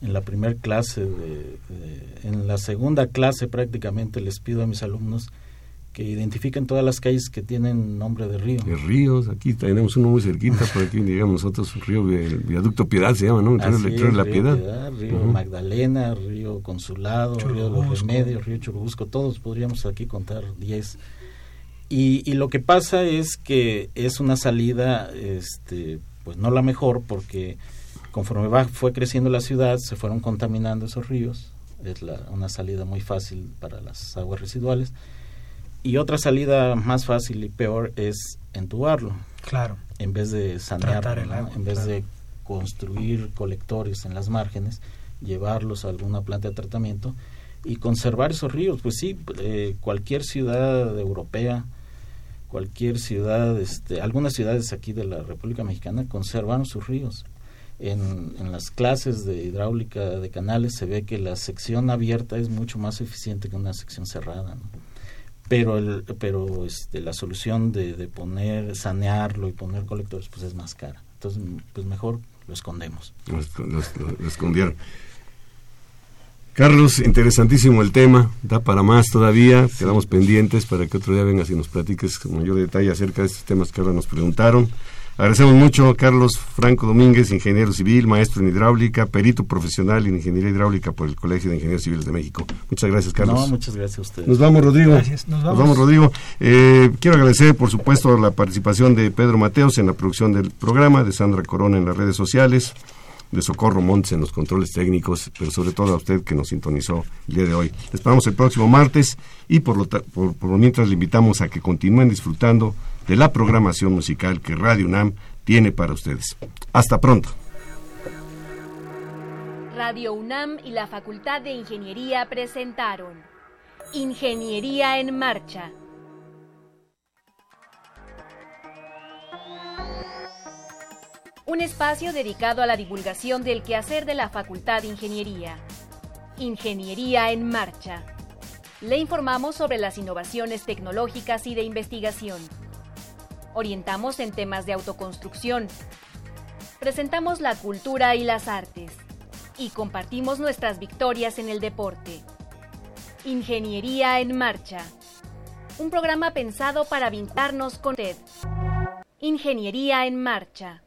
G: en la primera clase, en la segunda clase prácticamente les pido a mis alumnos que identifiquen todas las calles que tienen nombre de río.
A: De ríos, aquí tenemos uno muy cerquita, por aquí digamos nosotros, río Viaducto Piedad se llama, ¿no?
G: río la Piedad. río Magdalena, río Consulado, río Los Remedios, río Churubusco, todos podríamos aquí contar 10. Y, y lo que pasa es que es una salida este, pues no la mejor porque conforme va, fue creciendo la ciudad se fueron contaminando esos ríos, es la, una salida muy fácil para las aguas residuales. Y otra salida más fácil y peor es entubarlo.
B: Claro.
G: En vez de sanearlo, en vez de construir colectores en las márgenes, llevarlos a alguna planta de tratamiento y conservar esos ríos. Pues sí, eh, cualquier ciudad europea cualquier ciudad, este, algunas ciudades aquí de la República Mexicana conservaron sus ríos. En, en, las clases de hidráulica de canales se ve que la sección abierta es mucho más eficiente que una sección cerrada. Pero, el, pero este, la solución de, poner, sanearlo y poner colectores pues es más cara. Entonces, pues mejor lo escondemos.
A: lo escondieron. Carlos, interesantísimo el tema, da para más todavía, quedamos pendientes para que otro día vengas y nos platiques con mayor detalle acerca de estos temas que ahora nos preguntaron. Agradecemos mucho a Carlos Franco Domínguez, ingeniero civil, maestro en hidráulica, perito profesional en ingeniería hidráulica por el Colegio de Ingenieros Civiles de México. Muchas gracias, Carlos.
G: No, muchas gracias a ustedes.
A: Nos vamos, Rodrigo.
B: Gracias, nos vamos.
A: Nos vamos Rodrigo. Eh, quiero agradecer, por supuesto, la participación de Pedro Mateos en la producción del programa, de Sandra Corona en las redes sociales de Socorro Montes en los controles técnicos, pero sobre todo a usted que nos sintonizó el día de hoy. Les esperamos el próximo martes y por lo, mientras le invitamos a que continúen disfrutando de la programación musical que Radio UNAM tiene para ustedes. Hasta pronto.
C: Radio UNAM y la Facultad de Ingeniería presentaron Ingeniería en Marcha un espacio dedicado a la divulgación del quehacer de la Facultad de Ingeniería. Ingeniería en Marcha. Le informamos sobre las innovaciones tecnológicas y de investigación. Orientamos en temas de autoconstrucción. Presentamos la cultura y las artes. Y compartimos nuestras victorias en el deporte. Ingeniería en Marcha. Un programa pensado para vincularnos con TED. Ingeniería en Marcha.